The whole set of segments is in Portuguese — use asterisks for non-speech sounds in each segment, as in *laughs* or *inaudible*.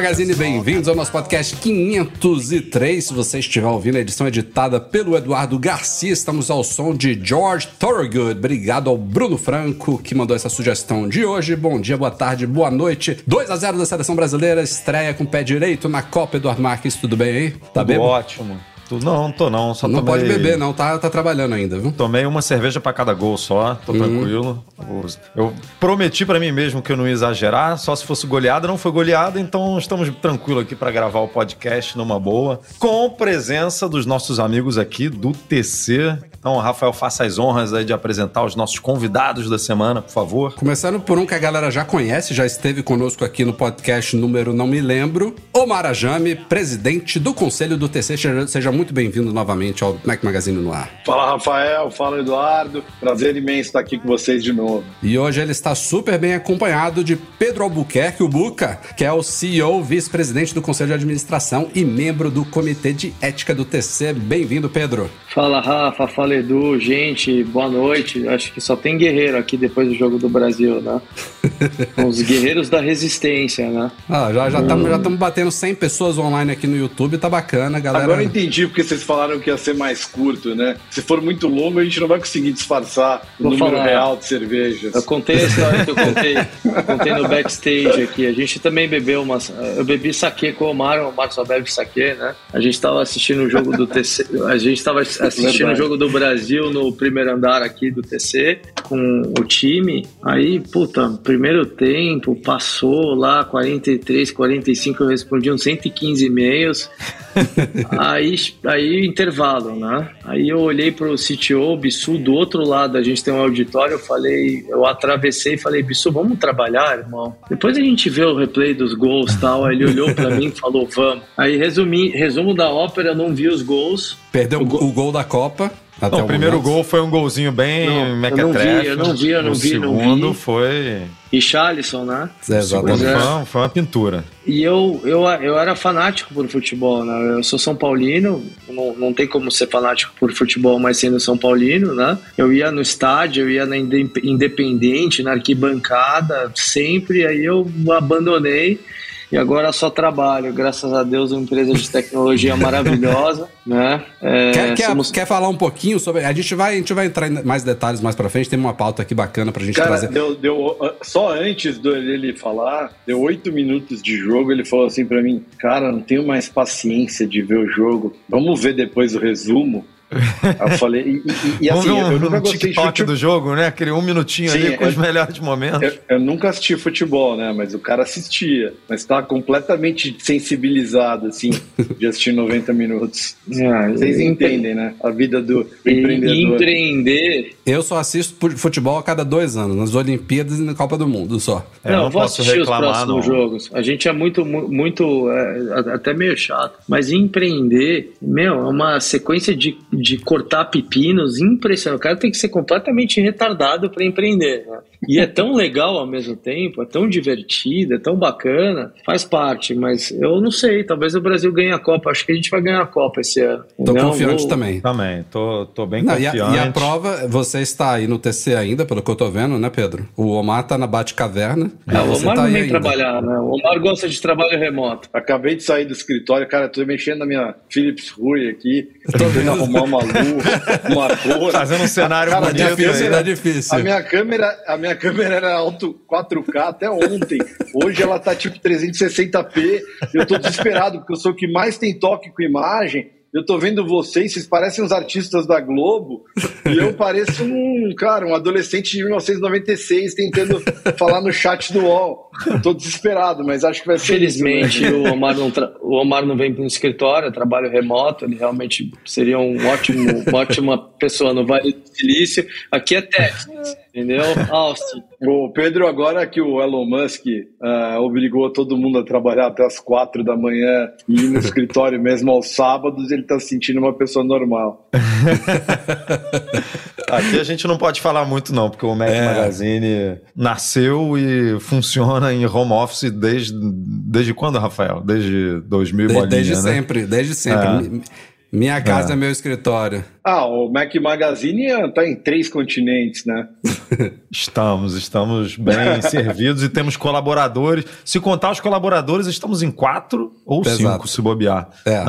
Magazine, bem-vindos ao nosso podcast 503. Se você estiver ouvindo, a edição editada pelo Eduardo Garcia. Estamos ao som de George Thorogood. Obrigado ao Bruno Franco que mandou essa sugestão de hoje. Bom dia, boa tarde, boa noite. 2 a 0 da seleção brasileira, estreia com pé direito na Copa. Eduardo Marques, tudo bem aí? Tá bem? ótimo. Tu- Não, tô não. Só Não tomei- pode beber, não, tá, tá trabalhando ainda, viu? Tomei uma cerveja pra cada gol só, tô tranquilo. Eu prometi pra mim mesmo que eu não ia exagerar, só se fosse goleada, não foi goleada, então estamos tranquilos aqui pra gravar o podcast numa boa, com presença dos nossos amigos aqui do TC. Então, Rafael, faça as honras aí de apresentar os nossos convidados da semana, por favor. Começando por um que a galera já conhece, já esteve conosco aqui no podcast número Não Me Lembro, Omar Ajame, presidente do Conselho do TC. Seja, seja muito bem-vindo novamente ao Mac Magazine no ar. Fala Rafael, fala Eduardo, prazer imenso estar aqui com vocês de novo. E hoje ele está super bem acompanhado de Pedro Albuquerque, o Buca, que é o CEO, vice-presidente do Conselho de Administração e membro do Comitê de Ética do TC. Bem-vindo, Pedro. Fala Rafa, fala Edu, gente, boa noite. Acho que só tem guerreiro aqui depois do jogo do Brasil, né? *laughs* Os guerreiros da resistência, né? Ah, já estamos já tamo batendo 100 pessoas online aqui no YouTube, tá bacana, galera. Agora eu entendi porque vocês falaram que ia ser mais curto, né? Se for muito longo, a gente não vai conseguir disfarçar o Vou número falar. real de cervejas. Eu contei a história que eu *laughs* contei, contei no backstage aqui. A gente também bebeu umas. Eu bebi saque com o Omar, o Omar só bebe saque, né? A gente tava assistindo o jogo do TC. A gente tava assistindo Verdade. o jogo do Brasil no primeiro andar aqui do TC com o time. Aí, puta, primeiro tempo, passou lá 43, 45, eu respondi uns 115 e-mails. *laughs* aí, aí intervalo, né? Aí eu olhei pro CTO, Bissu, do outro lado, a gente tem um auditório, eu falei, eu atravessei e falei, Bissu, vamos trabalhar, irmão? Depois a gente vê o replay dos gols e tal. Aí ele olhou pra mim e falou, vamos. Aí resumi, resumo da ópera, eu não vi os gols. Perdeu o O gol, gol- da Copa. Até Não, o primeiro momento. gol foi um golzinho bem Não, eu não vi, mequetrefe. eu não vi, eu não o vi, não segundo vi. foi... E Charlison, né? É, exatamente. Foi, uma- foi uma pintura. E eu, eu, eu era fanático por futebol, né? Eu sou São Paulino, não, não tem como ser fanático por futebol, mas sendo São Paulino, né? Eu ia no estádio, eu ia na Inde- Independente, na arquibancada, sempre, aí eu abandonei. E agora só trabalho, graças a Deus, uma empresa de tecnologia maravilhosa, *laughs* né? É, Quer, quer, somos- quer falar um pouquinho sobre. A gente vai, a gente vai entrar em mais detalhes mais pra frente. Tem uma pauta aqui bacana pra gente Cara, trazer. deu, deu, só antes dele falar, deu oito minutos de jogo, ele falou assim pra mim, cara, não tenho mais paciência de ver o jogo, vamos ver depois o resumo. Eu falei, e, e- e assim, um, eu nunca um gostei de TikTok futebol. do jogo, né? Aquele um minutinho Sim, ali com é- os melhores momentos. Eu, eu nunca assisti futebol, né? Mas o cara assistia. Mas estava completamente sensibilizado, assim, de assistir 90 minutos. É, *laughs* Vocês e- entendem, né? A vida do e- empreendedor. empreender Eu só assisto fu- futebol a cada dois anos, nas Olimpíadas e na Copa do Mundo só. É, não, não eu vou posso assistir reclamar, os próximos não. jogos. A gente é muito, mu- muito, é, até meio chato. Mas empreender, meu, é uma sequência de, de cortar pepinos impressionante. O cara tem que ser completamente retardado para empreender. né? E é tão legal ao mesmo tempo, é tão divertido, é tão bacana. Faz parte, mas eu não sei. Talvez o Brasil ganhe a Copa. Acho que a gente vai ganhar a Copa esse ano. Tô Não, confiante vou- também. Também, tô, tô bem Não, e, a, confiante. e a prova, você está aí no TC ainda, pelo que eu tô vendo, né, Pedro? O Omar tá na Bate-Caverna. É, o Omar tá não vem trabalhar, né? O Omar gosta de trabalho remoto. Acabei de sair do escritório, cara, tô mexendo na minha Philips Rui aqui, tô tentando arrumar uma luz, uma cor. Fazendo um cenário Cara, bonito Difícil, câmera- tá difícil. A minha câmera, a minha câmera era alto 4K até ontem. Hoje ela tá tipo 360p. Eu tô desesperado porque eu sou o que mais tem toque com imagem Eu tô vendo vocês, vocês parecem uns artistas da Globo, e eu pareço um, cara, um adolescente de 1996 tentando falar no chat do UOL. tô desesperado, mas acho que vai ser. Felizmente, isso, né? o, Omar não o Omar não vem para um escritório, trabalho remoto, ele realmente seria um ótimo, uma ótima pessoa no Vale do Silício. Aqui é Texas, entendeu? *laughs* Austin. O Pedro, agora que o Elon Musk uh, obrigou todo mundo a trabalhar até as quatro da manhã e ir no *laughs* escritório mesmo aos sábados, ele está se sentindo uma pessoa normal. *laughs* Aqui a gente não pode falar muito, não, porque o Mac é. Magazine nasceu e funciona em home office desde, desde quando, Rafael? Desde 2000 Desde, desde né? sempre, desde sempre. É. Minha casa é. é meu escritório. Ah, o Mac Magazine está em três continentes, né? *laughs* estamos, estamos bem *laughs* servidos e temos colaboradores. Se contar os colaboradores, estamos em quatro ou cinco, se bobear. É.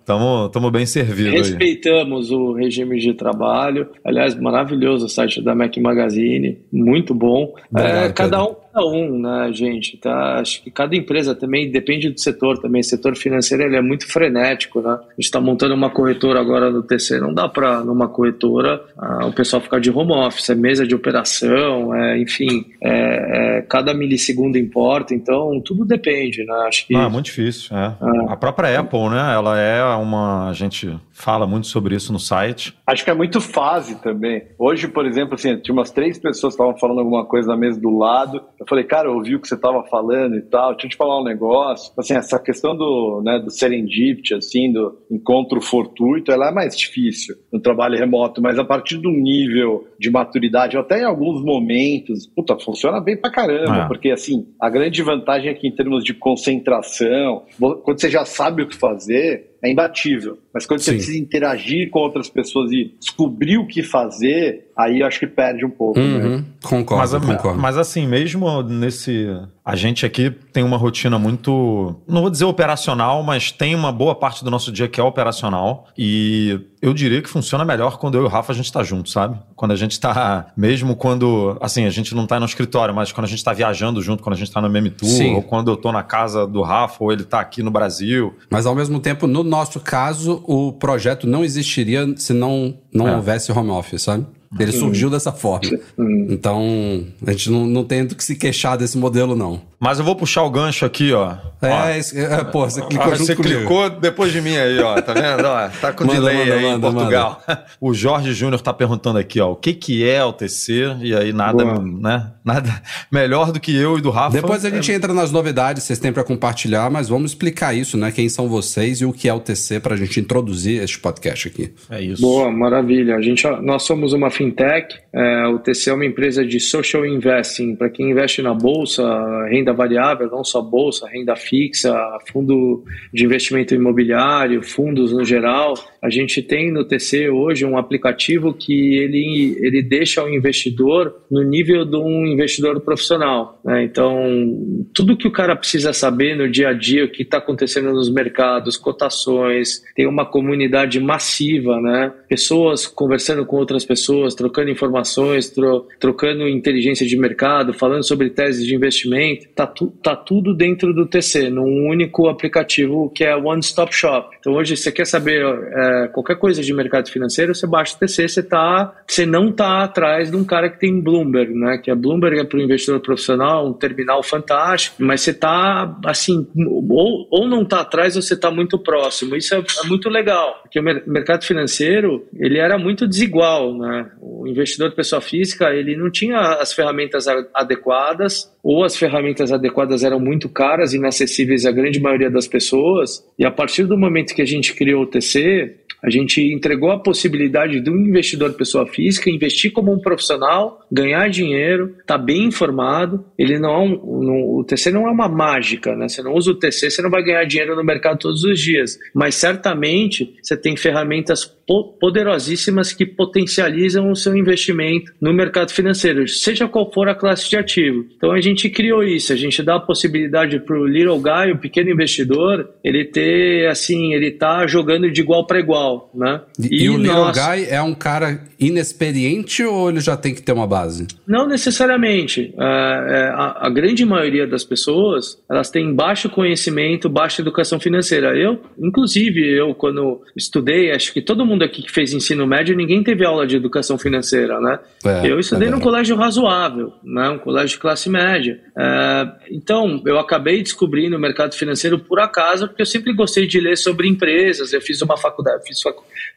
Estamos ah, é. bem servidos. Respeitamos aí. o regime de trabalho. Aliás, maravilhoso o site da Mac Magazine, muito bom. É, cada um cada um, né, gente? Tá? Acho que cada empresa também depende do setor também. O setor financeiro ele é muito frenético, né? A gente está montando uma corretora agora no TC, não dá para numa corretora ah, o pessoal ficar de home office, é mesa de operação, é, enfim, é, é, cada milissegundo importa, então tudo depende, né? Acho que. Ah, muito difícil. É. A própria Apple, né? Ela é uma. A gente fala muito sobre isso no site. Acho que é muito fase também. Hoje, por exemplo, assim, tinha umas três pessoas que estavam falando alguma coisa na mesa do lado. Eu falei, cara, eu ouvi o que você estava falando e tal. Deixa eu te falar um negócio. Assim, essa questão do, né, do serendipity, assim, do encontro fortuito, ela é mais difícil no trabalho remoto, mas a partir do nível de maturidade, até em alguns momentos, puta, funciona bem pra caramba, é. porque assim, a grande vantagem é que em termos de concentração, quando você já sabe o que fazer, é imbatível. Mas quando Sim. você precisa interagir com outras pessoas e descobrir o que fazer, aí eu acho que perde um pouco. Uhum. Né? Concordo, mas, concordo. Mas assim, mesmo nesse. A gente aqui tem uma rotina muito. Não vou dizer operacional, mas tem uma boa parte do nosso dia que é operacional. E eu diria que funciona melhor quando eu e o Rafa a gente está junto, sabe? Quando a gente está. Mesmo quando. Assim, a gente não está no escritório, mas quando a gente está viajando junto, quando a gente está no meme tour, Sim. ou quando eu estou na casa do Rafa, ou ele está aqui no Brasil. Mas ao mesmo tempo, no nosso caso, o projeto não existiria se não, não é. houvesse home office, sabe? Ele surgiu dessa forma. Então, a gente não, não tem do que se queixar desse modelo, não. Mas eu vou puxar o gancho aqui, ó. É, ó. é pô, você clicou ah, Você comigo. clicou depois de mim aí, ó. Tá vendo? Ó, tá com manda, delay manda, aí manda, em Portugal. *laughs* O Jorge Júnior tá perguntando aqui, ó, o que que é o TC? E aí nada, Boa. né? Nada melhor do que eu e do Rafa. Depois a gente é... entra nas novidades, vocês têm para compartilhar, mas vamos explicar isso, né? Quem são vocês e o que é o TC pra gente introduzir este podcast aqui. É isso. Boa, maravilha. A gente, nós somos uma fintech, é, o TC é uma empresa de social investing, para quem investe na bolsa, renda variável, não só bolsa, renda fixa, fundo de investimento imobiliário, fundos no geral. A gente tem no TC hoje um aplicativo que ele, ele deixa o investidor no nível de um investidor profissional. Né? Então, tudo que o cara precisa saber no dia a dia, o que está acontecendo nos mercados, cotações, tem uma comunidade massiva, né? pessoas conversando com outras pessoas, trocando informações, tro, trocando inteligência de mercado, falando sobre teses de investimento. Está tu, tá tudo dentro do TC, num único aplicativo que é One Stop Shop. Então, hoje, você quer saber é, qualquer coisa de mercado financeiro, você baixa o TC, você, tá, você não está atrás de um cara que tem Bloomberg, né? que a Bloomberg é para o investidor profissional, um terminal fantástico, mas você está, assim, ou, ou não está atrás ou você está muito próximo. Isso é, é, muito legal, porque o mercado financeiro, ele era muito desigual, né? O investidor pessoa física, ele não tinha as ferramentas adequadas, ou as ferramentas adequadas eram muito caras, inacessíveis à grande maioria das pessoas, e a partir do momento que a gente criou o TC, a gente entregou a possibilidade de um investidor pessoa física investir como um profissional, ganhar dinheiro, tá bem informado. Ele não, é não, o TC não é uma mágica, né? Você não usa o TC, você não vai ganhar dinheiro no mercado todos os dias. Mas certamente você tem ferramentas poderosíssimas que potencializam o seu investimento no mercado financeiro, seja qual for a classe de ativo. Então a gente criou isso, a gente dá a possibilidade para o little guy, o pequeno investidor, ele ter assim, ele tá jogando de igual para igual, né? E, e o little nós... guy é um cara inexperiente ou ele já tem que ter uma base? Não necessariamente. É, é, a, a grande maioria das pessoas, elas têm baixo conhecimento, baixa educação financeira. Eu, inclusive, eu quando estudei, acho que todo mundo aqui que fez ensino médio, ninguém teve aula de educação financeira, né? É, eu estudei é num colégio razoável, né? Um colégio de classe média. É, então, eu acabei descobrindo o mercado financeiro por acaso, porque eu sempre gostei de ler sobre empresas. Eu fiz uma faculdade, fiz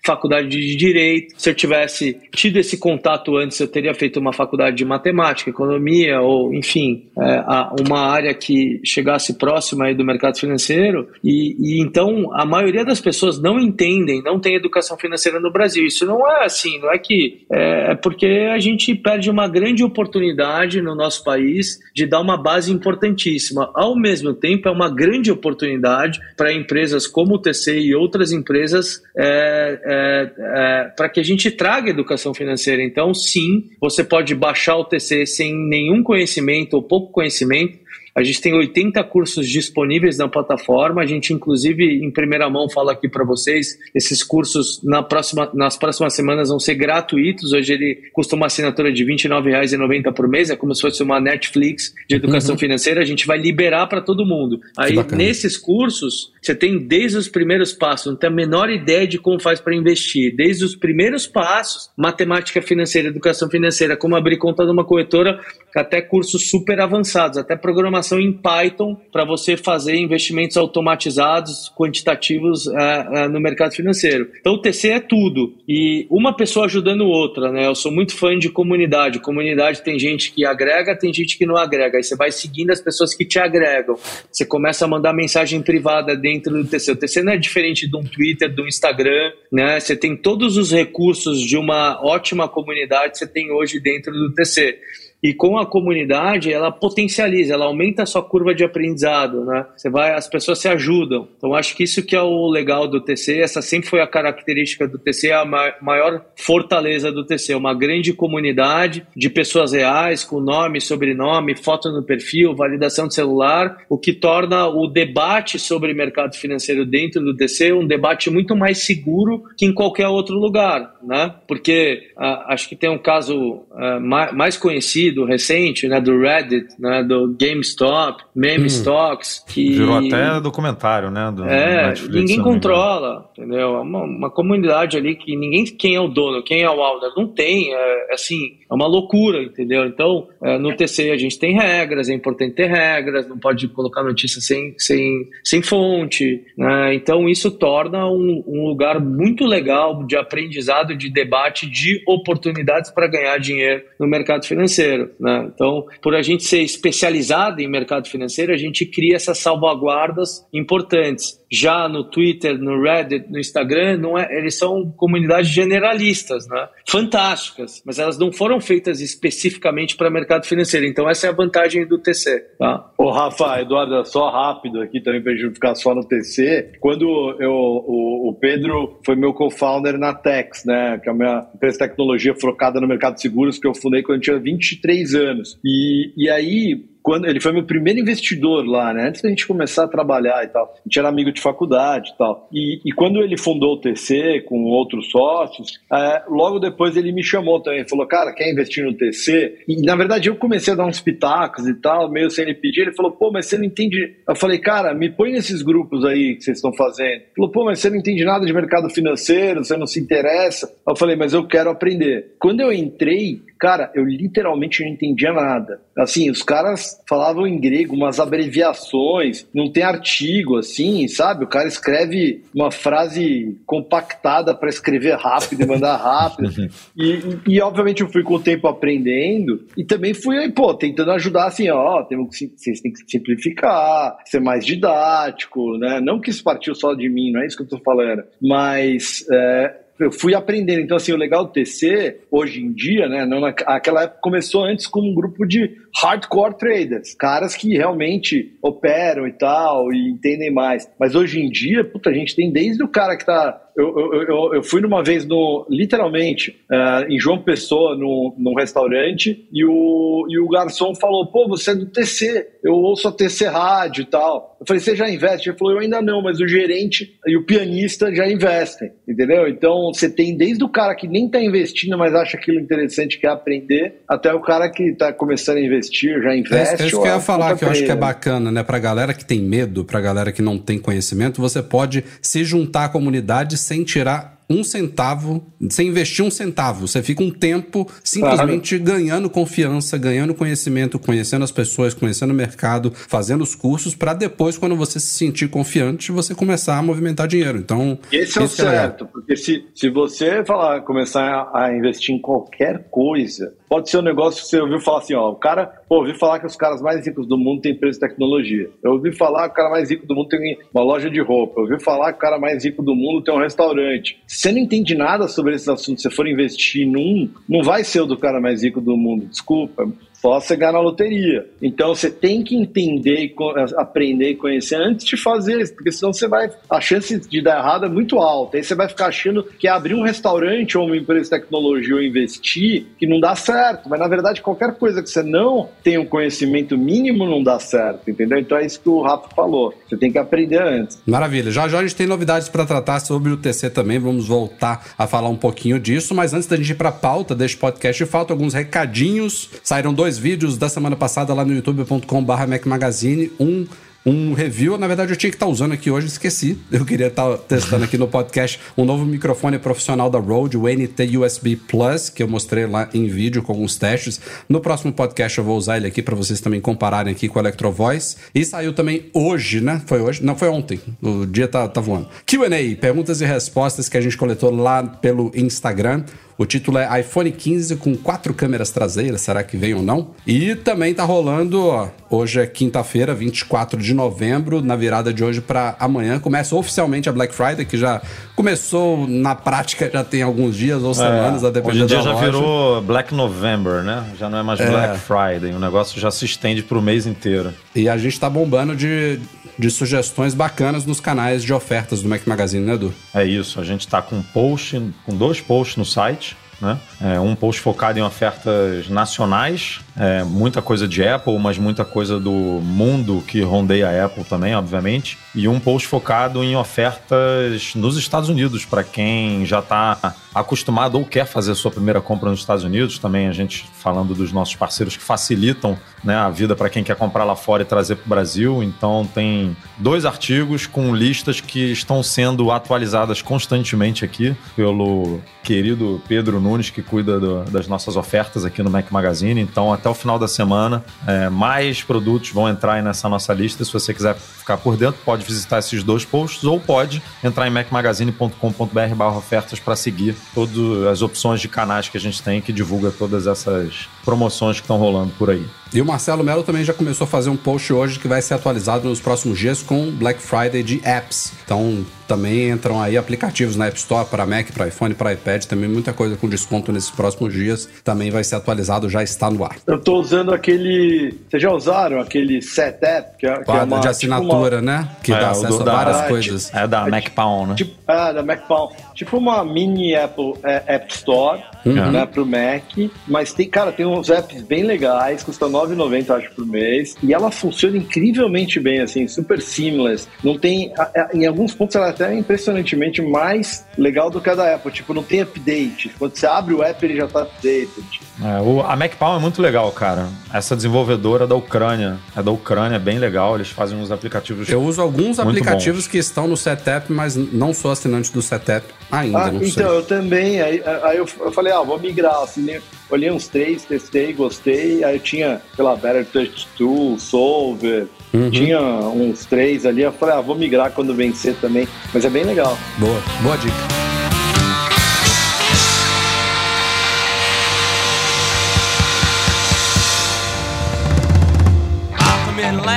faculdade de direito. Se eu tivesse tido esse contato antes, eu teria feito uma faculdade de matemática, economia ou, enfim, é, uma área que chegasse próxima do mercado financeiro. E, e, então a maioria das pessoas não entendem, não tem educação financeira no Brasil. Isso não é assim, não é que é, é porque a gente perde uma grande oportunidade no nosso país de dar uma base importantíssima. Ao mesmo tempo, é uma grande oportunidade para empresas como o TC e outras empresas é, é, é, para que a gente traga educação financeira. Então, sim, você pode baixar o TC sem nenhum conhecimento ou pouco conhecimento a gente tem 80 cursos disponíveis na plataforma. A gente, inclusive, em primeira mão, fala aqui para vocês: esses cursos na próxima, nas próximas semanas vão ser gratuitos. Hoje ele custa uma assinatura de R$ 29,90 por mês, é como se fosse uma Netflix de educação uhum. financeira. A gente vai liberar para todo mundo. Aí, nesses cursos, você tem desde os primeiros passos, não tem a menor ideia de como faz para investir. Desde os primeiros passos, matemática financeira, educação financeira, como abrir conta numa corretora, até cursos super avançados, até programação em Python para você fazer investimentos automatizados, quantitativos uh, uh, no mercado financeiro. Então o TC é tudo e uma pessoa ajudando outra, né? Eu sou muito fã de comunidade. Comunidade tem gente que agrega, tem gente que não agrega. Aí você vai seguindo as pessoas que te agregam. Você começa a mandar mensagem privada dentro do TC. O TC não é diferente de um Twitter, do Instagram, né? Você tem todos os recursos de uma ótima comunidade, você tem hoje dentro do TC. E com a comunidade, ela potencializa, ela aumenta a sua curva de aprendizado, né? Você vai, as pessoas se ajudam. Então, acho que isso que é o legal do TC, essa sempre foi a característica do TC, a maior fortaleza do TC, uma grande comunidade de pessoas reais, com nome, sobrenome, foto no perfil, validação de celular, o que torna o debate sobre mercado financeiro dentro do TC um debate muito mais seguro que em qualquer outro lugar, né? Porque ah, acho que tem um caso ah, mais conhecido do recente, né, do Reddit, né, do GameStop, Meme hum. Stocks, que virou até documentário, né, do é, Netflix, ninguém controla, entendeu? É uma, uma, comunidade ali que ninguém quem é o dono, quem é o owner, não tem, é, assim, é uma loucura, entendeu? Então, é, no TC a gente tem regras, é importante ter regras, não pode colocar notícia sem, sem, sem fonte, né? Então isso torna um, um lugar muito legal de aprendizado, de debate, de oportunidades para ganhar dinheiro no mercado financeiro financeiro. Né? Então, por a gente ser especializado em mercado financeiro, a gente cria essas salvaguardas importantes já no Twitter, no Reddit, no Instagram, não é, eles são comunidades generalistas, né? fantásticas, mas elas não foram feitas especificamente para mercado financeiro. Então essa é a vantagem do TC. Tá? Ô Rafa, Eduardo, só rápido aqui também para a gente ficar só no TC. Quando eu, o, o Pedro foi meu co-founder na Tex, né, que é a minha empresa de tecnologia focada no mercado de seguros que eu fundei quando eu tinha 23 anos. E, e aí quando ele foi meu primeiro investidor lá, né? Antes da gente começar a trabalhar e tal. A gente era amigo de faculdade e tal. E, e quando ele fundou o TC com outros sócios, é, logo depois ele me chamou também. Falou, cara, quer investir no TC? E na verdade eu comecei a dar uns pitacos e tal, meio sem ele pedir. Ele falou, pô, mas você não entende. Eu falei, cara, me põe nesses grupos aí que vocês estão fazendo. Ele falou, pô, mas você não entende nada de mercado financeiro, você não se interessa. Eu falei, mas eu quero aprender. Quando eu entrei, Cara, eu literalmente não entendia nada. Assim, os caras falavam em grego, umas abreviações, não tem artigo, assim, sabe? O cara escreve uma frase compactada para escrever rápido e mandar rápido. *laughs* e, e, obviamente, eu fui com o tempo aprendendo e também fui, pô, tentando ajudar, assim, ó, temos que, vocês têm que simplificar, ser mais didático, né? Não que isso partiu só de mim, não é isso que eu tô falando, mas. É, eu fui aprendendo. Então, assim, o legal do TC, hoje em dia, né, não naquela época começou antes como um grupo de hardcore traders, caras que realmente operam e tal, e entendem mais. Mas hoje em dia, puta, a gente tem desde o cara que tá eu, eu, eu, fui numa vez, no, literalmente, uh, em João Pessoa, no, num restaurante, e o, e o garçom falou: pô, você é do TC, eu ouço a TC Rádio e tal. Eu falei: você já investe? Ele falou: eu ainda não, mas o gerente e o pianista já investem, entendeu? Então você tem desde o cara que nem está investindo, mas acha aquilo interessante, quer aprender, até o cara que está começando a investir, já investe. É, é isso que eu ia falar, que eu acho que é bacana, né? Pra galera que tem medo, pra galera que não tem conhecimento, você pode se juntar à comunidade sem tirar um centavo, sem investir um centavo. Você fica um tempo simplesmente claro. ganhando confiança, ganhando conhecimento, conhecendo as pessoas, conhecendo o mercado, fazendo os cursos, para depois, quando você se sentir confiante, você começar a movimentar dinheiro. Então, esse é o é certo, porque se, se você falar, começar a investir em qualquer coisa, pode ser um negócio que você ouviu falar assim, ó, o cara, pô, ouvi falar que os caras mais ricos do mundo têm empresa de tecnologia. Eu ouvi falar que o cara mais rico do mundo tem uma loja de roupa. Eu ouvi falar que o cara mais rico do mundo tem um restaurante. Se você não entende nada sobre esses assuntos, se você for investir num, não vai ser o do cara mais rico do mundo, desculpa só você ganhar na loteria. Então você tem que entender, aprender e conhecer antes de fazer isso, porque senão você vai. A chance de dar errado é muito alta. Aí você vai ficar achando que abrir um restaurante ou uma empresa de tecnologia ou investir que não dá certo. Mas na verdade, qualquer coisa que você não tem um conhecimento mínimo não dá certo, entendeu? Então é isso que o Rafa falou. Você tem que aprender antes. Maravilha. Já já a gente tem novidades para tratar sobre o TC também. Vamos voltar a falar um pouquinho disso. Mas antes da gente ir para a pauta deste podcast, faltam alguns recadinhos. Saíram dois dois vídeos da semana passada lá no youtube.com/barra Mac Magazine. Um um review. Na verdade, eu tinha que estar tá usando aqui hoje, esqueci. Eu queria estar tá testando aqui no podcast um novo microfone profissional da Rode, o NT USB Plus, que eu mostrei lá em vídeo com alguns testes. No próximo podcast eu vou usar ele aqui para vocês também compararem aqui com o Electro Voice. E saiu também hoje, né? Foi hoje? Não, foi ontem. O dia tá, tá voando. QA, perguntas e respostas que a gente coletou lá pelo Instagram. O título é iPhone 15 com quatro câmeras traseiras, será que vem ou não? E também tá rolando, ó, hoje é quinta-feira, 24 de novembro, na virada de hoje para amanhã, começa oficialmente a Black Friday, que já começou na prática já tem alguns dias ou é, semanas, é, a depender Hoje em dia já loja. virou Black November, né? Já não é mais é. Black Friday, o negócio já se estende pro mês inteiro. E a gente tá bombando de, de sugestões bacanas nos canais de ofertas do Mac Magazine, né, Edu? É isso, a gente tá com post, com dois posts no site, né? É um post focado em ofertas nacionais, é, muita coisa de Apple, mas muita coisa do mundo que rondeia a Apple também, obviamente. E um post focado em ofertas nos Estados Unidos, para quem já está acostumado ou quer fazer sua primeira compra nos Estados Unidos. Também a gente falando dos nossos parceiros que facilitam né, a vida para quem quer comprar lá fora e trazer para o Brasil. Então tem dois artigos com listas que estão sendo atualizadas constantemente aqui pelo querido Pedro Nunes, que cuida do, das nossas ofertas aqui no Mac Magazine. Então, até o final da semana, é, mais produtos vão entrar nessa nossa lista. Se você quiser ficar por dentro, pode visitar esses dois posts ou pode entrar em macmagazine.com.br ofertas para seguir todas as opções de canais que a gente tem que divulga todas essas promoções que estão rolando por aí. E o Marcelo Melo também já começou a fazer um post hoje que vai ser atualizado nos próximos dias com Black Friday de apps. Então também entram aí aplicativos na App Store para Mac, para iPhone, para iPad, também muita coisa com desconto nesses próximos dias. Também vai ser atualizado, já está no ar. Eu estou usando aquele. Vocês já usaram aquele Setup? Que é, que é uma, de assinatura, tipo uma... né? Que é, dá acesso a várias da, coisas. É da MacPound, né? Tipo, é, da MacPound. Tipo uma mini Apple é, App Store, uhum. né, pro Mac. Mas tem, cara, tem uns apps bem legais, custa R$ 9,90, acho, por mês. E ela funciona incrivelmente bem, assim, super seamless. Não tem. Em alguns pontos ela é até impressionantemente mais legal do que a da Apple. Tipo, não tem update. Quando você abre o app, ele já tá updated. É, o, a MacPalm é muito legal, cara. Essa desenvolvedora da Ucrânia. É da Ucrânia, é bem legal. Eles fazem uns aplicativos. Eu uso alguns aplicativos bons. que estão no setup, mas não sou assinante do setup ainda. Ah, então, sei. eu também. Aí, aí eu, eu, falei, ah, vou migrar. Assim, olhei uns três, testei, gostei. Aí eu tinha, sei lá, Better Touch Tool, Solver. Uhum. Tinha uns três ali. Eu falei, ah, vou migrar quando vencer também. Mas é bem legal. Boa, boa dica.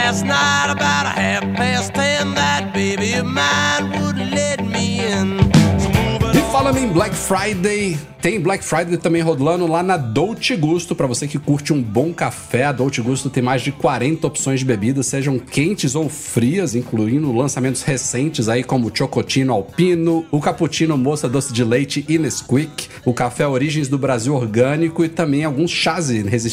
last night about a half past ten. That baby of mine Black Friday, tem Black Friday também rolando lá na Dolce Gusto, para você que curte um bom café. A Dolce Gusto tem mais de 40 opções de bebidas, sejam quentes ou frias, incluindo lançamentos recentes aí como o Chocotino Alpino, o Cappuccino Moça Doce de Leite e Nesquik, o café Origens do Brasil Orgânico e também alguns chás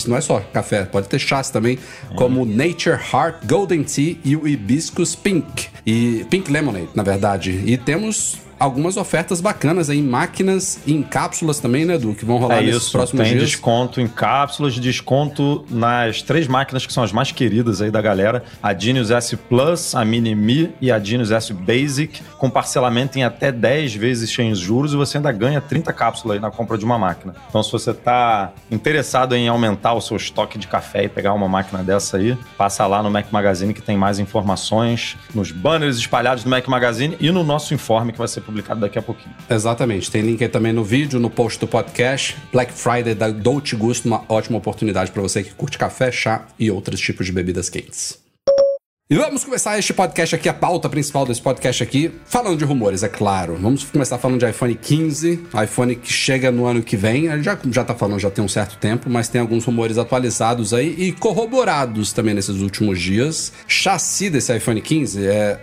não é só café, pode ter chás também, como o Nature Heart Golden Tea e o Hibiscus Pink. E Pink Lemonade, na verdade. E temos algumas ofertas bacanas aí em máquinas e em cápsulas também, né, Edu? Que vão rolar é nesses isso, próximos tem dias. desconto em cápsulas, desconto nas três máquinas que são as mais queridas aí da galera: a Genius S Plus, a Mini Me e a Genius S Basic, com parcelamento em até 10 vezes sem juros e você ainda ganha 30 cápsulas aí na compra de uma máquina. Então, se você tá interessado em aumentar o seu estoque de café e pegar uma máquina dessa aí, passa lá no Mac Magazine que tem mais informações nos banners espalhados no Mac Magazine e no nosso informe que vai ser publicado daqui a pouquinho. Exatamente. Tem link aí também no vídeo, no post do podcast. Black Friday da Dolce Gusto, uma ótima oportunidade para você que curte café, chá e outros tipos de bebidas quentes. E vamos começar este podcast aqui, a pauta principal desse podcast aqui, falando de rumores, é claro. Vamos começar falando de iPhone 15, iPhone que chega no ano que vem. Ele já, já tá falando, já tem um certo tempo, mas tem alguns rumores atualizados aí e corroborados também nesses últimos dias. Chassi desse iPhone 15 é.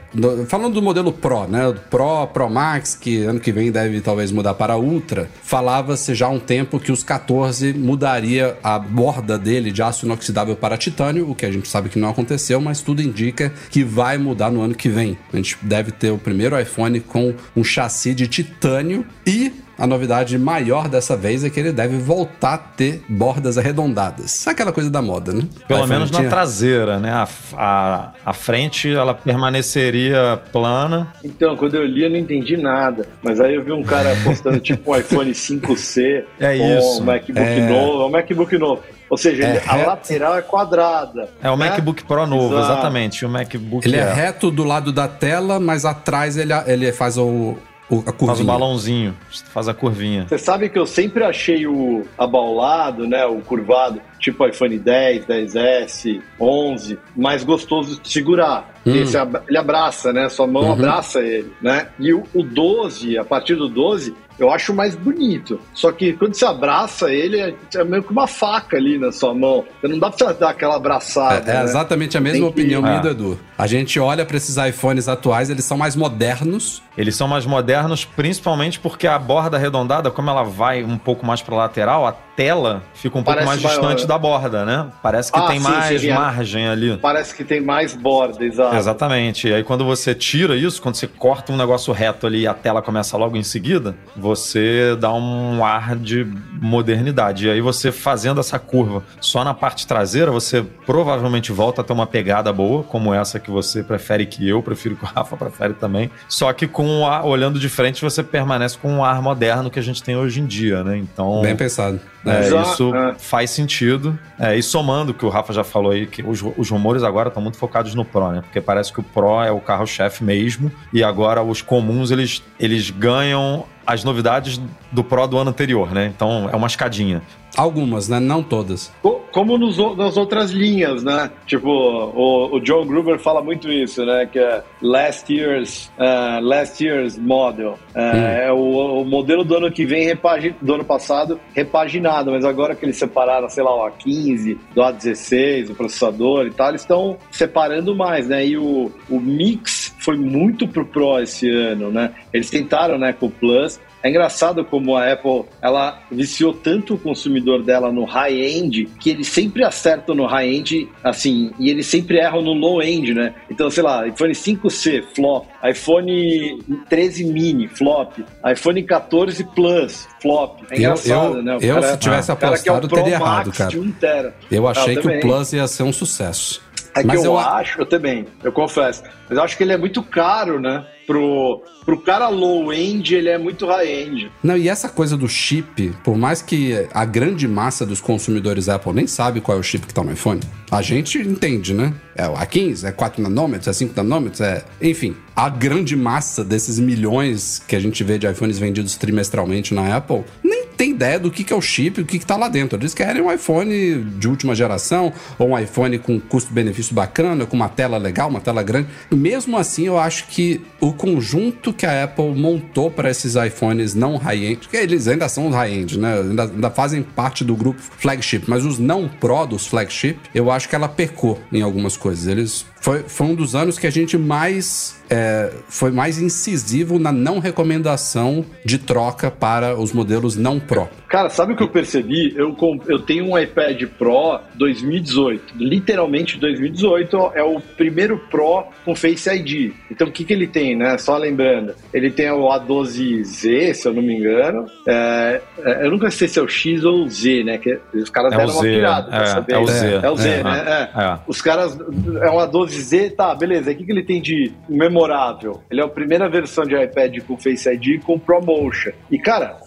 falando do modelo Pro, né? Do Pro, Pro Max, que ano que vem deve talvez mudar para Ultra. Falava-se já há um tempo que os 14 mudaria a borda dele de aço inoxidável para titânio, o que a gente sabe que não aconteceu, mas tudo indica que vai mudar no ano que vem. A gente deve ter o primeiro iPhone com um chassi de titânio e a novidade maior dessa vez é que ele deve voltar a ter bordas arredondadas. Aquela coisa da moda, né? Pelo menos na tinha- traseira, né? A, a, a frente ela permaneceria plana. Então, quando eu li, eu não entendi nada. Mas aí eu vi um cara postando tipo um iPhone 5C *laughs* É com isso. um MacBook É. novo. Um MacBook novo. Ou seja, É ele- a reto. lateral é quadrada. É o né? MacBook Pro novo, Exato. exatamente. O MacBook Ele é Air. reto do lado da tela, mas atrás ele, ele faz o, o- a curvinha. Faz o balãozinho, faz a curvinha. Você sabe que eu sempre achei o abaulado, né, o curvado, tipo iPhone 10, 10S, 11, mais gostoso de segurar. Hum. Esse ele abraça, né? Sua mão Uhum. abraça ele, né? E o, o 12, a partir do 12, eu acho mais bonito. Só que quando você abraça ele, é, é meio que uma faca ali na sua mão. Não dá pra dar aquela abraçada. É, é né? exatamente a mesma Tem que- opinião minha É. do Edu. A gente olha para esses iPhones atuais, eles são mais modernos. Eles são mais modernos, principalmente porque a borda arredondada, como ela vai um pouco mais para lateral, a tela fica um pouco Parece mais maior, distante da borda, né? Parece que Ah, tem sim, mais seria- margem ali. Parece que tem mais borda, exato. Exatamente. E aí quando você tira isso, quando você corta um negócio reto ali e a tela começa logo em seguida, você dá um ar de modernidade. E aí você fazendo essa curva só na parte traseira, você provavelmente volta a ter uma pegada boa, como essa que você prefere que eu prefiro que o *laughs* Rafa prefere também. Só que com o ar, olhando de frente, você permanece com o ar moderno que a gente tem hoje em dia, né? Então, Bem pensado. é, Exato, isso é. faz sentido. É, e somando o que o Rafa já falou aí, que os, os rumores agora estão muito focados no Pro, né? Porque parece que o Pro é o carro-chefe mesmo. E agora os comuns, eles, eles ganham as novidades do Pro do ano anterior, né? Então é uma escadinha. Algumas, né? Não todas. Co- Como nos, nas outras linhas, né? Tipo, o, o John Gruber fala muito isso, né? Que é last year's, uh, last year's model. É, é o, o modelo do ano que vem, repagi- do ano passado, repaginado. Mas agora que eles separaram, sei lá, o A15, do A16, o processador e tal, eles estão separando mais, né? E o, o mix foi muito pro Pro esse ano, né? Eles tentaram, né, com o Plus, é engraçado como a Apple ela viciou tanto o consumidor dela no high-end que eles sempre acertam no high-end, assim, e eles sempre erram no low-end, né? Então, sei lá, iPhone 5C, flop, iPhone 13 mini, flop, iPhone 14 Plus, flop. É Eu- engraçado, eu- né? O eu, se tivesse cara que é apostado, Pro teria errado, Max cara. De 1 tera. Eu achei que também. o Plus ia ser um sucesso. É que eu, eu- acho, eu também, eu confesso. Mas eu acho que ele é muito caro, né? Pro, pro cara low-end, ele é muito high-end. Não, e essa coisa do chip, por mais que a grande massa dos consumidores Apple nem sabe qual é o chip que tá no iPhone, a gente entende, né? É o A15, é 4 nanômetros, é 5 nanômetros, é. Enfim, a grande massa desses milhões que a gente vê de iPhones vendidos trimestralmente na Apple nem tem ideia do que, é o chip, o que, que tá lá dentro. Eles querem um iPhone de última geração, ou um iPhone com custo-benefício bacana, com uma tela legal, uma tela grande. Mesmo assim, eu acho que o conjunto que a Apple montou para esses iPhones não high-end, que eles ainda são high-end, né? Ainda, ainda, fazem parte do grupo flagship, mas os não Pro dos flagship, eu acho que ela pecou em algumas coisas. Eles foi, foi um dos anos que a gente mais é, foi mais incisivo na não recomendação de troca para os modelos não Pro. Cara, sabe o que eu percebi? Eu, eu tenho um iPad Pro 2018. Literalmente 2018 é o primeiro Pro com Face ID. Então o que, que ele tem, né? Só lembrando, ele tem o A12Z, se eu não me engano. É, é, eu nunca sei se é o X ou o Z, né? Que os caras é deram uma pirada é, pra saber. É o Z. É o Z, é, né? É. Os caras. É um A12Z, tá, beleza. O que, que ele tem de memorável? Ele é a primeira versão de iPad com Face ID com ProMotion. E, cara,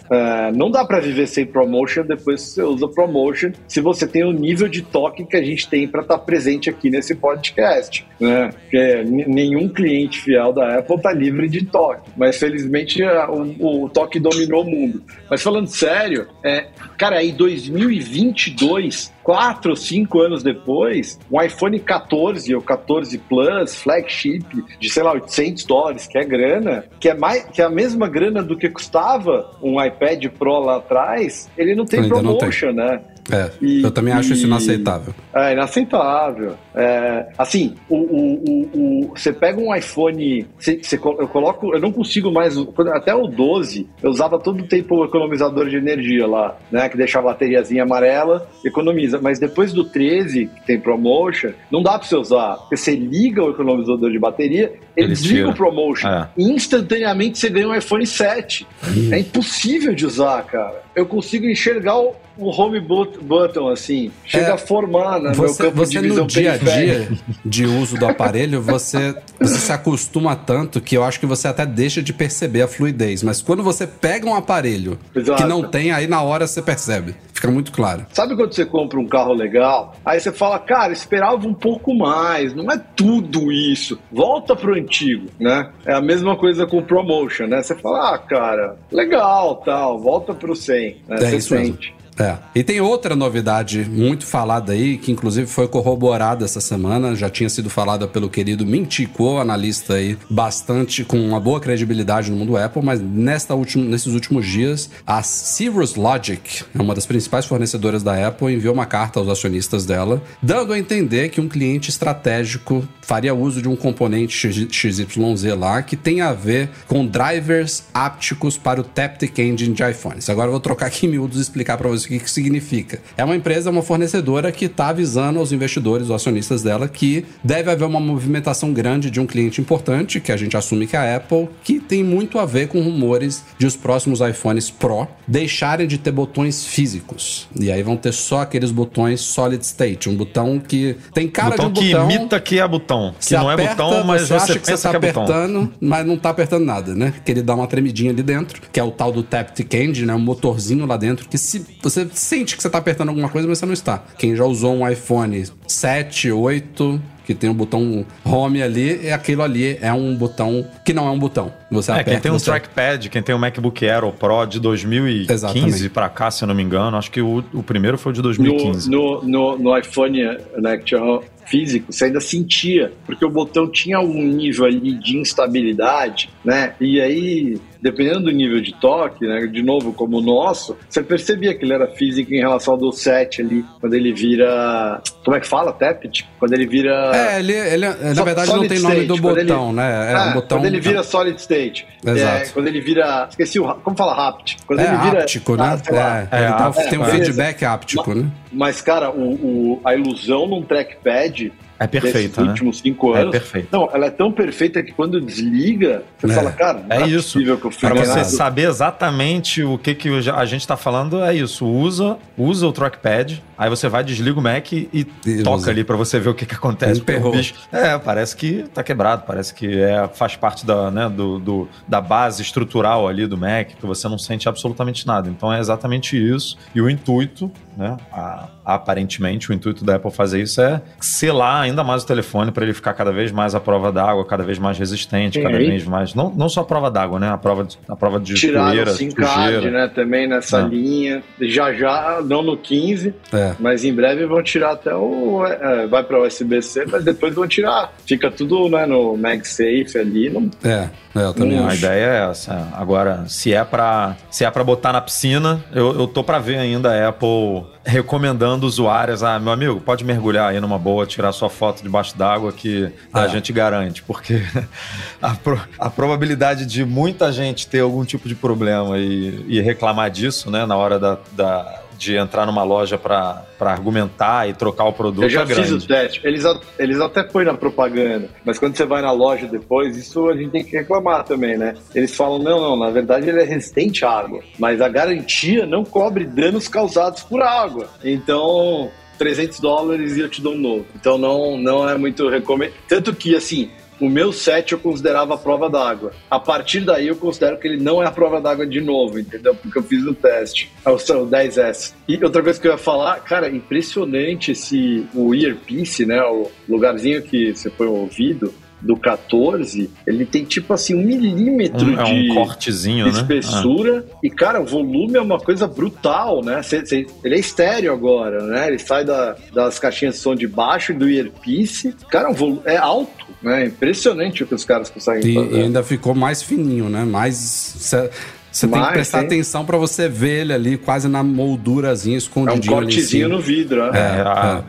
não dá para viver sem promotion, depois você usa promotion, se você tem o nível de toque que a gente tem para estar tá presente aqui nesse podcast. Né? Porque nenhum cliente fiel da Apple está livre de toque, mas felizmente o, o, toque dominou o mundo. Mas falando sério, é, cara, aí 2022 quatro ou cinco anos depois, um iPhone 14 ou 14 Plus, flagship, de sei lá, 800 dólares, que é grana, que é, mais, que é a mesma grana do que custava um iPad Pro lá atrás, ele não tem promotion, não tem. né? É, e, eu também acho e, isso inaceitável. É, inaceitável. É, assim, o, o, o, você pega um iPhone, você, você, eu coloco, eu não consigo mais, até o 12, eu usava todo o tempo o economizador de energia lá, né, que deixa a bateriazinha amarela, economiza, mas depois do 13, que tem promotion, não dá para você usar, porque você liga o economizador de bateria, ele, ele desliga tira. o promotion, é. e instantaneamente você ganha um iPhone 7. Hum. É impossível de usar, cara. Eu consigo enxergar o, o home button, assim, chega é, a formar né, você, meu campo você de no dia a dia de uso do aparelho, você, você se acostuma tanto que eu acho que você até deixa de perceber a fluidez. Mas quando você pega um aparelho Exato. que não tem, aí na hora você percebe. Fica muito claro. Sabe quando você compra um carro legal? Aí você fala, cara, esperava um pouco mais, não é tudo isso. Volta pro antigo, né? É a mesma coisa com o promotion, né? Você fala, ah, cara, legal, tal, volta pro 100. Né? É você sente. Mesmo. É. E tem outra novidade muito falada aí, que inclusive foi corroborada essa semana, já tinha sido falada pelo querido Mintico, analista aí, bastante com uma boa credibilidade no mundo Apple, mas nesta última, nesses últimos dias, a Cirrus Logic, uma das principais fornecedoras da Apple, enviou uma carta aos acionistas dela, dando a entender que um cliente estratégico faria uso de um componente XYZ lá que tem a ver com drivers ápticos para o Taptic Engine de iPhones. Agora eu vou trocar aqui em miúdos e explicar para vocês o que, que significa. É uma empresa, uma fornecedora que está avisando aos investidores, os acionistas dela, que deve haver uma movimentação grande de um cliente importante, que a gente assume que é a Apple, que tem muito a ver com rumores de os próximos iPhones Pro deixarem de ter botões físicos. E aí vão ter só aqueles botões solid state, um botão que tem cara botão de um botão. que imita que é botão. Que não aperta, é botão, mas você, você acha que você está é apertando, mas não está apertando nada, né? Que ele dá uma tremidinha ali dentro, que é o tal do Taptic Engine, né? Um motorzinho lá dentro que se você você sente que você está apertando alguma coisa, mas você não está. Quem já usou um iPhone 7, 8, que tem o um botão home ali, é aquilo ali é um botão que não é um botão. Você é, aperta, quem tem um você... trackpad, quem tem um MacBook Air ou Pro de 2015 para cá, se eu não me engano, acho que o, o primeiro foi o de 2015. No, no, no, no iPhone, né, que tinha físico, você ainda sentia, porque o botão tinha algum nível ali de instabilidade, né? E aí dependendo do nível de toque, né, de novo, como o nosso, você percebia que ele era físico em relação ao do 7 ali, quando ele vira. Como é que fala? Tappet? Quando ele vira. É, ele, ele na verdade não tem nome do botão, ele, né? É, um botão. Quando ele vira solid state. Exato. É, quando ele vira. Esqueci o. Como fala ráptico? Quando é, ele vira. Áptico, né? Ah, é, é, tá, tem um feedback áptico, né? Mas, cara, o, o, a ilusão num trackpad é perfeita, né? últimos cinco é anos. É perfeita. Não, ela é tão perfeita que quando desliga, você é. fala, cara, é, é isso. que eu Para você saber exatamente o que, que a gente está falando, é isso. Usa, usa o trackpad, aí você vai, desliga o Mac e, e toca ali para você ver o que, que acontece. O bicho, é, parece que tá quebrado, parece que é, faz parte da, né, do, do, da base estrutural ali do Mac, que você não sente absolutamente nada. Então é exatamente isso. E o intuito, né, a, aparentemente, o intuito da Apple fazer isso é selar ainda mais o telefone para ele ficar cada vez mais à prova d'água, cada vez mais resistente, cada vez mais. Não, não só a prova d'água, né? A prova de, a prova de Tiraram poeira, o SIM card, né? Também nessa É. linha. Já já, não no 15, É. mas em breve vão tirar até o. é, vai para o USB-C, mas depois vão tirar. Fica tudo né, no MagSafe ali. Não, É, é, eu também Hum, A acho. ideia é essa. Agora, se é pra, se é pra botar na piscina, eu, eu tô pra ver ainda a Apple recomendando usuários. Ah, meu amigo, pode mergulhar aí numa boa, tirar sua foto debaixo d'água que a É. gente garante. Porque *laughs* a, pro- a probabilidade de muita gente ter algum tipo de problema e, e reclamar disso, né, na hora da. da- de entrar numa loja pra argumentar e trocar o produto Eu já é fiz o teste. Eles, a- eles até põem na propaganda, mas quando você vai na loja depois, isso a gente tem que reclamar também, né? Eles falam, não, não, na verdade ele é resistente à água, mas a garantia não cobre danos causados por água. Então, 300 dólares e eu te dou um novo. Então não, não é muito recomendado. Tanto que, assim, o meu set eu considerava a prova d'água. A partir daí eu considero que ele não é a prova d'água de novo, entendeu? Porque eu fiz o teste. É o seu 10S. E outra coisa que eu ia falar, cara, impressionante esse o earpiece, né? O lugarzinho que você põe o ouvido do 14, ele tem tipo assim um milímetro Um- é de um cortezinho, né? espessura. E, cara, o volume é uma coisa brutal, né? Cê- cê- ele é estéreo agora, né? Ele sai da- das caixinhas de som de baixo e do earpiece. Cara, é alto, né? Impressionante o que os caras conseguem E, fazer. e ainda ficou mais fininho, né? Mais. Você tem que prestar tem. atenção pra você ver ele ali, quase na moldurazinha, É um cortezinho no vidro, né? É, a-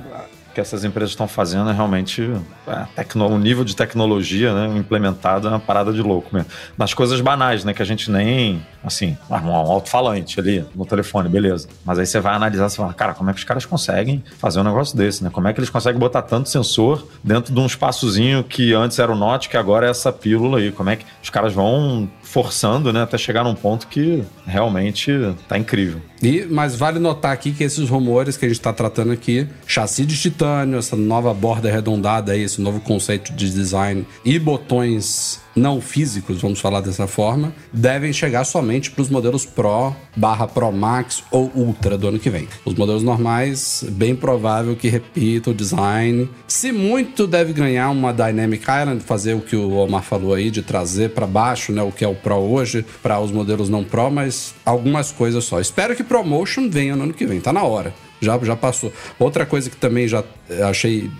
o que essas empresas estão fazendo é realmente é, tecno- o nível de tecnologia né, implementado é uma parada de louco mesmo. Nas coisas banais, né? Que a gente nem. Assim, ah, um alto-falante ali no telefone, beleza. Mas aí você vai analisar e fala, cara, como é que os caras conseguem fazer um negócio desse, né? Como é que eles conseguem botar tanto sensor dentro de um espaçozinho que antes era o Note, que agora é essa pílula aí? Como é que os caras vão forçando, né? Até chegar num ponto que realmente tá incrível. E, mas vale notar aqui que esses rumores que a gente está tratando aqui, chassi de titânio, essa nova borda arredondada aí, esse novo conceito de design e botões não físicos, vamos falar dessa forma, devem chegar somente para os modelos Pro, barra Pro Max ou Ultra do ano que vem. Os modelos normais, bem provável que repita o design. Se muito, deve ganhar uma Dynamic Island, fazer o que o Omar falou aí, de trazer para baixo, né, o que é o Pro hoje, para os modelos não Pro, mas algumas coisas só. Espero que ProMotion venha no ano que vem, tá na hora. Já, já passou. Outra coisa que também já eh, achei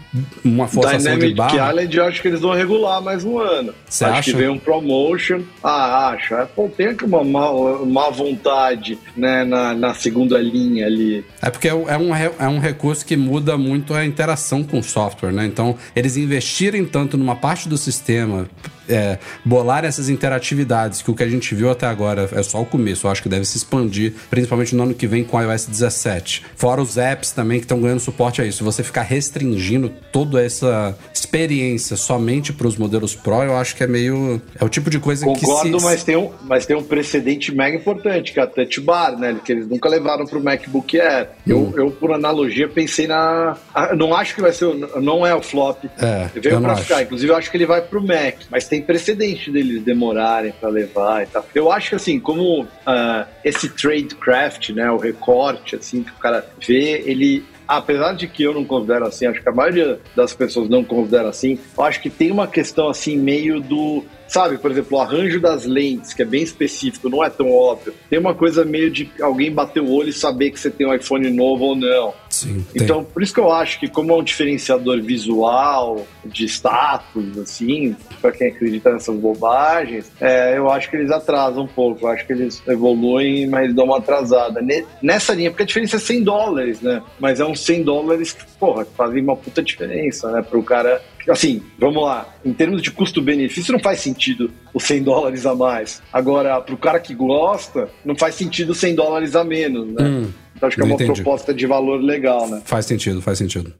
uma forçação de Dynamic barra. Island, eu acho que eles vão regular mais um ano. Cê acho acha? que vem um promotion. Ah, acho. A Apple tem aqui uma má, má vontade né, na, na segunda linha ali. É porque é um, é é um recurso que muda muito a interação com o software, né? Então, eles investirem tanto numa parte do sistema, é, bolar essas interatividades, que o que a gente viu até agora é só o começo, eu acho que deve se expandir, principalmente no ano que vem com o iOS 17. Fora os apps também que estão ganhando suporte a isso. Você ficar restringindo toda essa experiência somente para os modelos Pro, eu acho que é meio. É o tipo de coisa Concordo, que se. mas, tem um, mas tem um precedente mega importante, que é a Touch Bar, né? Que eles nunca levaram pro MacBook Air. Hum. Eu, eu, por analogia, pensei na. Não acho que vai ser. o- Não é o flop. É, Veio acho. ficar. Inclusive, eu acho que ele vai pro Mac. Mas tem precedente deles demorarem pra levar e tal. Eu acho que, assim, como ah, esse tradecraft, né? O recorte, assim, que o cara vê, ele. Apesar de que eu não considero assim, acho que a maioria das pessoas não considera assim, eu acho que tem uma questão assim meio do Sabe, por exemplo, o arranjo das lentes, que é bem específico, não é tão óbvio. Tem uma coisa meio de alguém bater o olho e saber que você tem um iPhone novo ou não. Sim. Então, por isso que eu acho que como é um diferenciador visual, de status, assim, para quem acredita nessas bobagens, é, eu acho que eles atrasam um pouco. Eu acho que eles evoluem, mas dão uma atrasada. Ne- Nessa linha, porque a diferença é 100 dólares, né? Mas é uns 100 dólares que, porra, fazem uma puta diferença, né? Pro cara... Assim, vamos lá. Em termos de custo-benefício, não faz sentido os 100 dólares a mais. Agora, pro cara que gosta, não faz sentido 100 dólares a menos, né? Hum, então acho que é uma entendi. proposta de valor legal, né? Faz sentido, faz sentido.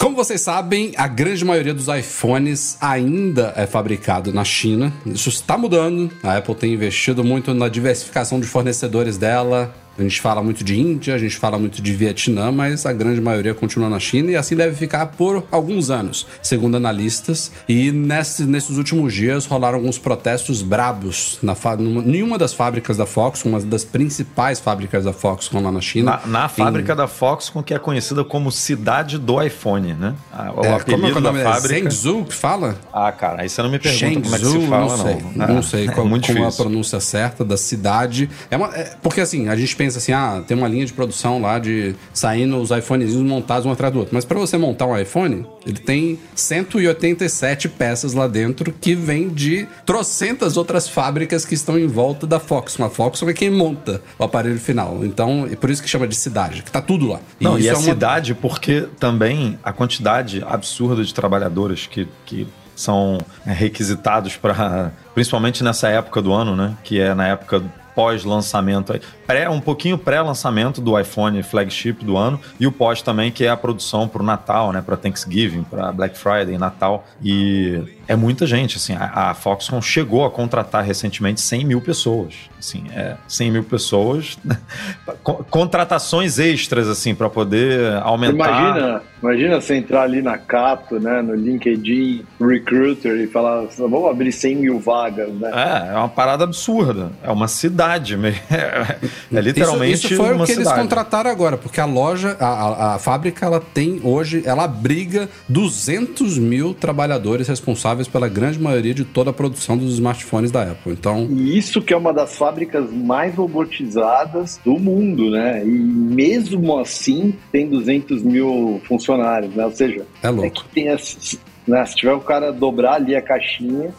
Como vocês sabem, a grande maioria dos iPhones ainda é fabricado na China. Isso está mudando. A Apple tem investido muito na diversificação de fornecedores dela. A gente fala muito de Índia, a gente fala muito de Vietnã, mas a grande maioria continua na China e assim deve ficar por alguns anos, segundo analistas. E nesses, nesses últimos dias rolaram alguns protestos brabos na nenhuma das fábricas da Foxconn, uma das principais fábricas da Foxconn lá na China. Na, na fábrica da Foxconn, que é conhecida como cidade do iPhone, né? O é, apelido como é o nome da fábrica. Zhengzhou que fala? Ah, cara, aí você não me pergunta Shenzhou, como é que se fala, não. Sei, não, não sei é *laughs* qual, como é a pronúncia certa da cidade. É, uma, é porque assim, a gente pensa assim, ah, tem uma linha de produção lá de saindo os iPhones montados um atrás do outro. Mas para você montar um iPhone, ele tem 187 peças lá dentro que vem de trocentas outras fábricas que estão em volta da Foxconn. A Foxconn é quem monta o aparelho final. Então, é por isso que chama de cidade, que tá tudo lá. E Não, e é, é uma... cidade porque também a quantidade absurda de trabalhadores que, que são é, requisitados para principalmente nessa época do ano, né? Que é na época pós-lançamento, pré, um pouquinho pré-lançamento do iPhone flagship do ano e o pós também, que é a produção para o Natal, né, para Thanksgiving, para Black Friday, Natal. E é muita gente, assim, a, a Foxconn chegou a contratar recentemente 100 mil pessoas, assim, é 100 mil pessoas, *laughs* contratações extras, assim, para poder aumentar... Imagina, imagina você entrar ali na Cato, né, no LinkedIn Recruiter e falar, vamos abrir 100 mil vagas, né? É, é uma parada absurda, é uma cidade, é, *laughs* é literalmente isso, isso foi o que cidade. eles contrataram agora, porque a loja, a, a, a fábrica, ela tem hoje, ela abriga 200 mil trabalhadores responsáveis pela grande maioria de toda a produção dos smartphones da Apple. Então, e isso que é uma das fábricas mais robotizadas do mundo, né? E mesmo assim tem 200 mil funcionários, né? Ou seja, é, louco. é que tem as, né? se tiver o cara dobrar ali a caixinha,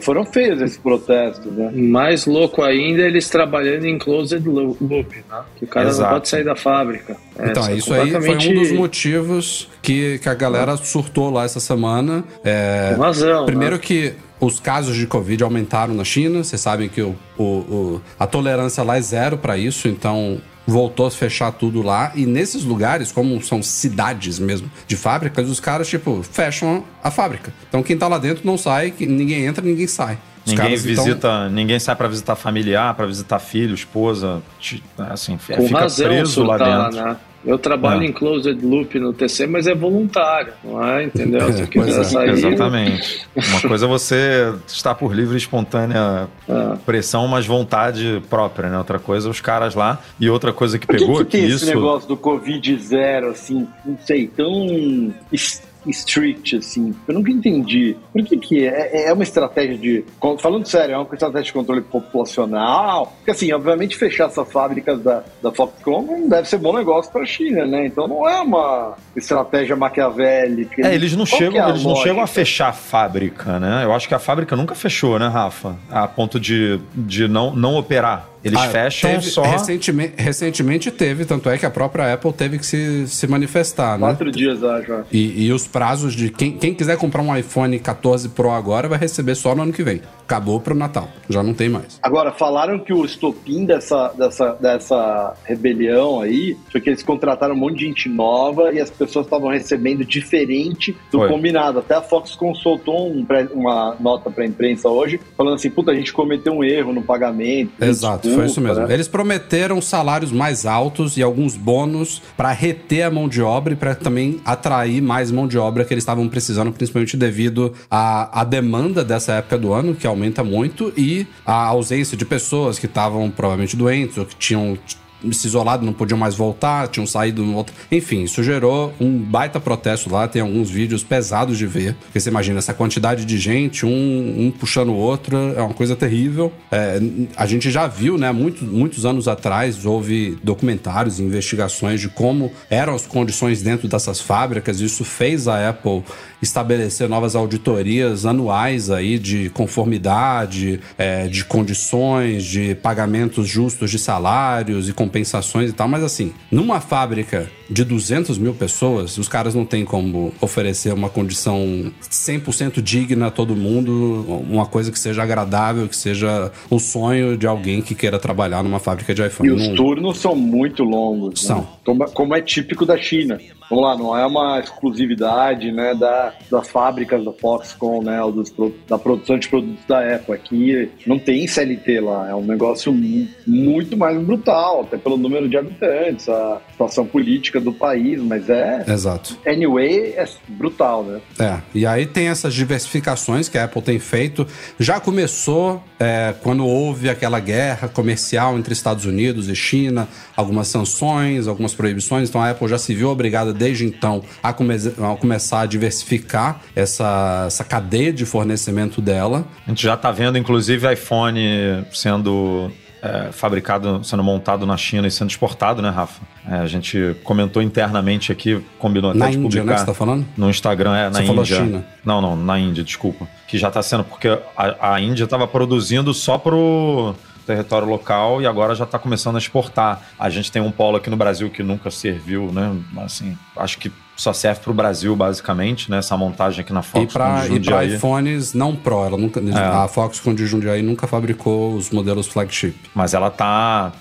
foram feios esses protestos, né? Mais louco ainda eles trabalhando em closed loop, né? Que o cara Exato. não pode sair da fábrica. É, então, é, isso aí foi um dos motivos que, que a galera surtou lá essa semana. É, Com razão. Primeiro né? que os casos de Covid aumentaram na China. Vocês sabem que o, o, o a tolerância lá é zero para isso, então voltou a fechar tudo lá. E nesses lugares, como são cidades mesmo de fábricas, os caras, tipo, fecham a fábrica. Então quem tá lá dentro não sai, ninguém entra, ninguém sai. Os ninguém visita, ninguém sai para visitar familiar, para visitar filho, esposa, assim, Com fica razão, preso lá dentro. Né? Eu trabalho é. em closed loop no TC, mas é voluntário, não é? Entendeu? Se quiser é, sair. Exatamente. Uma coisa é você estar por livre e espontânea é. pressão, mas vontade própria, né? Outra coisa é os caras lá. E outra coisa que pegou que, que tem isso. esse negócio do Covid zero, assim, não sei, tão strict, assim. Eu nunca entendi. Por que que é? É uma estratégia de... Falando sério, é uma estratégia de controle populacional? Porque, assim, obviamente, fechar essas fábricas da, da Foxconn não deve ser bom negócio para a China, né? Então não é uma estratégia maquiavélica. É, eles não, chegam, é eles não chegam a fechar a fábrica, né? Eu acho que a fábrica nunca fechou, né, Rafa? A ponto de, de não, não operar. Eles ah, fecham teve, só. Recentemente, recentemente teve, tanto é que a própria Apple teve que se, se manifestar, né? Quatro dias, acho. E, e os prazos de. Quem, quem quiser comprar um iPhone 14 Pro agora vai receber só no ano que vem. Acabou pro Natal. Já não tem mais. Agora, falaram que o estopim dessa, dessa, dessa rebelião aí foi que eles contrataram um monte de gente nova e as pessoas estavam recebendo diferente do foi. combinado. Até a Fox consultou um, uma nota pra imprensa hoje, falando assim: puta, a gente cometeu um erro no pagamento. Exato foi isso mesmo. Né? Eles prometeram salários mais altos e alguns bônus para reter a mão de obra e para também atrair mais mão de obra que eles estavam precisando, principalmente devido à, à demanda dessa época do ano, que aumenta muito, e a ausência de pessoas que estavam provavelmente doentes ou que tinham se isolado, não podiam mais voltar, tinham saído no outro. Enfim, isso gerou um baita protesto lá. Tem alguns vídeos pesados de ver. Porque você imagina essa quantidade de gente, um, um puxando o outro, é uma coisa terrível. É, a gente já viu, né, muito, muitos anos atrás, houve documentários e investigações de como eram as condições dentro dessas fábricas. Isso fez a Apple estabelecer novas auditorias anuais aí de conformidade, é, de condições, de pagamentos justos de salários e compensações e tal. Mas assim, numa fábrica de 200 mil pessoas, os caras não têm como oferecer uma condição 100% digna a todo mundo, uma coisa que seja agradável, que seja o sonho de alguém que queira trabalhar numa fábrica de iPhone. E os turnos são muito longos. São. Né? Como, como é típico da China vamos lá, não é uma exclusividade né, da, das fábricas da Foxconn, né, dos, da produção de produtos da Apple. Aqui não tem CLT lá, é um negócio muito mais brutal, até pelo número de habitantes, a situação política do país, mas é. Exato. Anyway, é brutal, né? É, e aí tem essas diversificações que a Apple tem feito. Já começou é, quando houve aquela guerra comercial entre Estados Unidos e China, algumas sanções, algumas proibições, então a Apple já se viu obrigada desde então a, come a começar a diversificar essa, essa cadeia de fornecimento dela. A gente já está vendo, inclusive, iPhone sendo é, fabricado, sendo montado na China e sendo exportado, né, Rafa? É, a gente comentou internamente aqui, combinou até na de Índia, publicar né, você tá falando? no Instagram, é, na Você Índia. falou China. Não, não, na Índia, desculpa. Que já está sendo, porque a, a Índia estava produzindo só pro território local e agora já está começando a exportar. A gente tem um polo aqui no Brasil que nunca serviu, né? Assim, acho que só serve para o Brasil, basicamente, né? Essa montagem aqui na E para de e Jundiaí. iPhones não Pro, ela nunca, a Foxconn de Jundiaí nunca fabricou os modelos flagship. Mas ela está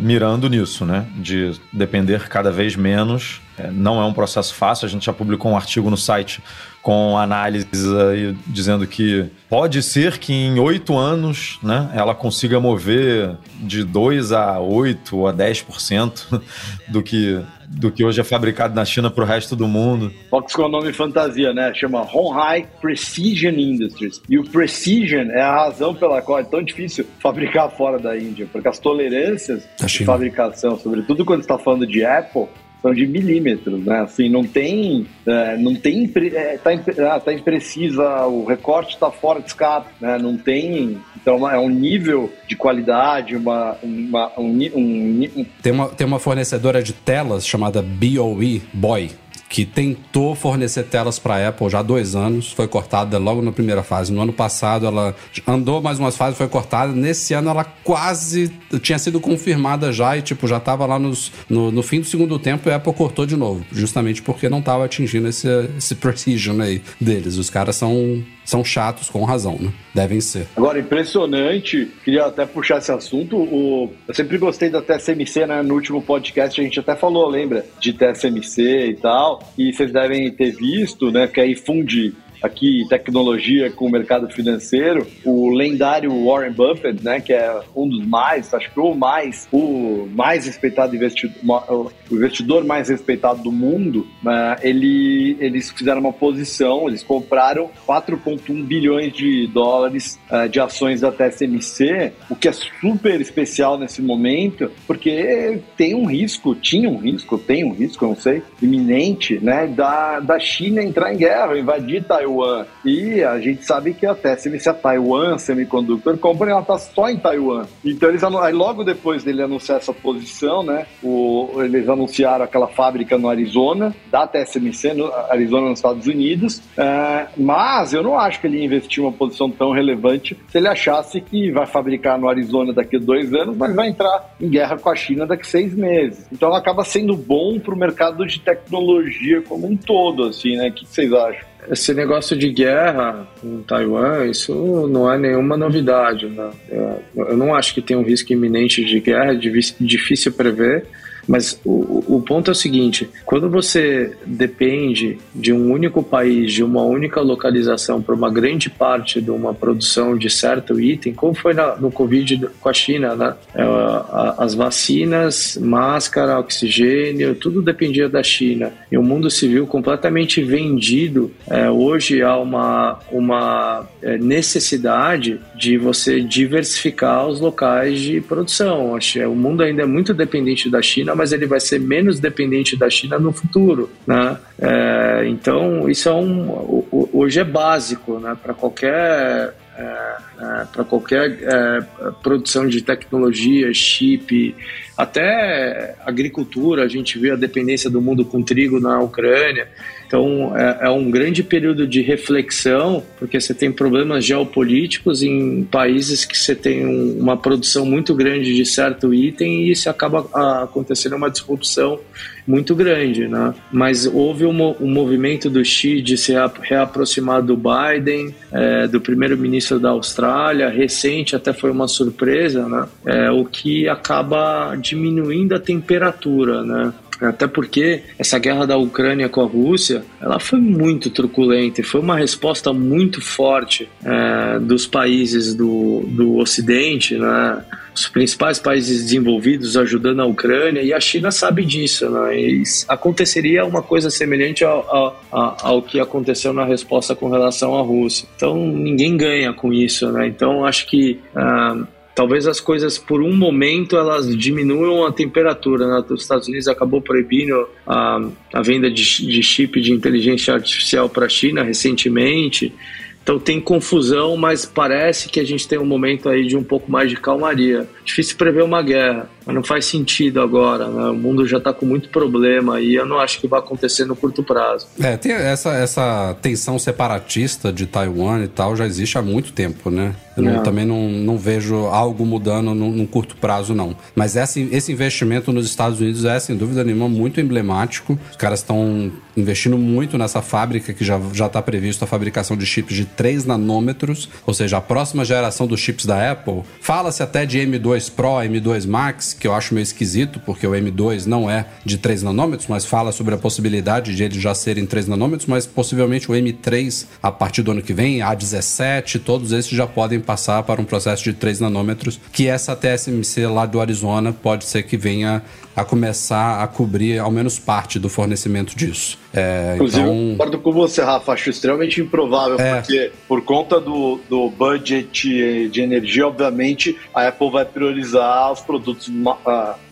mirando nisso, né? De depender cada vez menos. É, não é um processo fácil. A gente já publicou um artigo no site com análises aí dizendo que pode ser que em oito anos né, ela consiga mover de 2 a 8 ou a 10% *laughs* do que, do que hoje é fabricado na China para o resto do mundo. Foxconn é um nome fantasia, né? Chama Honhai Precision Industries. E o Precision é a razão pela qual é tão difícil fabricar fora da Índia, porque as tolerâncias de fabricação, sobretudo quando está falando de Apple, são de milímetros, né? Assim, não tem, é, não tem, é, tá, ah, tá imprecisa, o recorte está fora de escape, né? Não tem, então é um nível de qualidade, uma, uma um, um, um Tem uma, tem uma fornecedora de telas chamada BOE, Boy, que tentou fornecer telas para a Apple já há dois anos, foi cortada logo na primeira fase. No ano passado ela andou mais umas fases, foi cortada. Nesse ano ela quase tinha sido confirmada já e tipo já estava lá nos, no, no fim do segundo tempo e a Apple cortou de novo, justamente porque não estava atingindo esse, esse *laughs* precision aí deles. Os caras são, são chatos com razão, né? Devem ser. Agora, impressionante, queria até puxar esse assunto. O, eu sempre gostei da TSMC, né? No último podcast a gente até falou, lembra? De TSMC e tal. E vocês devem ter visto, né? Que aí funde aqui tecnologia com o mercado financeiro. O lendário Warren Buffett, né? Que é um dos mais, acho que o mais, o mais respeitado investidor, o investidor mais respeitado do mundo. Né, ele, eles fizeram uma posição, eles compraram 4,1 bilhões de dólares eh, de ações da TSMC, o que é super especial nesse momento, porque tem um risco, tinha um risco, tem um risco, eu não sei, iminente, né, da, da China entrar em guerra, invadir Taiwan. E a gente sabe que a TSMC, a Taiwan Semiconductor Company, ela está só em Taiwan. Então eles aí logo depois dele anunciar essa posição, né, o, eles anunciaram aquela fábrica no Arizona, da TSMC, no Arizona, nos Estados Unidos. É, mas eu não acho que ele ia investir uma posição tão relevante se ele achasse que vai fabricar no Arizona daqui a dois anos, mas vai entrar em guerra com a China daqui a seis meses. Então acaba sendo bom para o mercado de tecnologia como um todo, assim, né? O que vocês acham? Esse negócio de guerra com Taiwan, isso não é nenhuma novidade. Né? Eu- Eu não acho que tem um risco iminente de guerra, é difícil prever. Mas o, o ponto é o seguinte: quando você depende de um único país, de uma única localização para uma grande parte de uma produção de certo item, como foi na- no Covid com a China, né? É, as vacinas, máscara, oxigênio, tudo dependia da China. E o mundo civil completamente vendido. É, hoje há uma, uma é, necessidade de você diversificar os locais de produção. O mundo ainda é muito dependente da China, mas ele vai ser menos dependente da China no futuro, né? É, então isso é um hoje é básico, né? Para qualquer para qualquer é, produção de tecnologia, chip, até agricultura, a gente vê a dependência do mundo com trigo na Ucrânia. Então, é, é um grande período de reflexão, porque você tem problemas geopolíticos em países que você tem um- uma produção muito grande de certo item e isso acaba acontecendo uma disrupção muito grande, né? Mas houve um, um movimento do Xi de se rea- reaproximar do Biden, é, do primeiro-ministro da Austrália, recente até foi uma surpresa, né? É, o que acaba diminuindo a temperatura, né? Até porque essa guerra da Ucrânia com a Rússia, ela foi muito truculenta e foi uma resposta muito forte é, dos países do, do Ocidente, né? os principais países desenvolvidos ajudando a Ucrânia e a China sabe disso, né? E aconteceria uma coisa semelhante ao, ao, ao que aconteceu na resposta com relação à Rússia. Então ninguém ganha com isso, né? Então acho que ah, talvez as coisas por um momento elas diminuam a temperatura. Né? Os Estados Unidos acabou proibindo a, a venda de, de chip de inteligência artificial para a China recentemente. Então tem confusão, mas parece que a gente tem um momento aí de um pouco mais de calmaria. Difícil prever uma guerra, mas não faz sentido agora. Né? O mundo já está com muito problema e eu não acho que vai acontecer no curto prazo. É, tem essa, essa tensão separatista de Taiwan e tal já existe há muito tempo, né? Eu não, também não, não vejo algo mudando num, num curto prazo, não. Mas esse, esse investimento nos Estados Unidos é, sem dúvida nenhuma, muito emblemático. Os caras estão investindo muito nessa fábrica que já está previsto a fabricação de chips de 3 nanômetros, ou seja, a próxima geração dos chips da Apple. Fala-se até de M2 Pro, M2 Max, que eu acho meio esquisito, porque o M2 não é de 3 nanômetros, mas fala sobre a possibilidade de eles já serem 3 nanômetros, mas possivelmente o M3 a partir do ano que vem, A17, todos esses já podem passar para um processo de 3 nanômetros, que essa TSMC lá do Arizona pode ser que venha a começar a cobrir ao menos parte do fornecimento disso. É, Inclusive, então... eu concordo com você, Rafa. Acho extremamente improvável, é. porque por conta do, do budget de energia, obviamente, a Apple vai priorizar os produtos ma,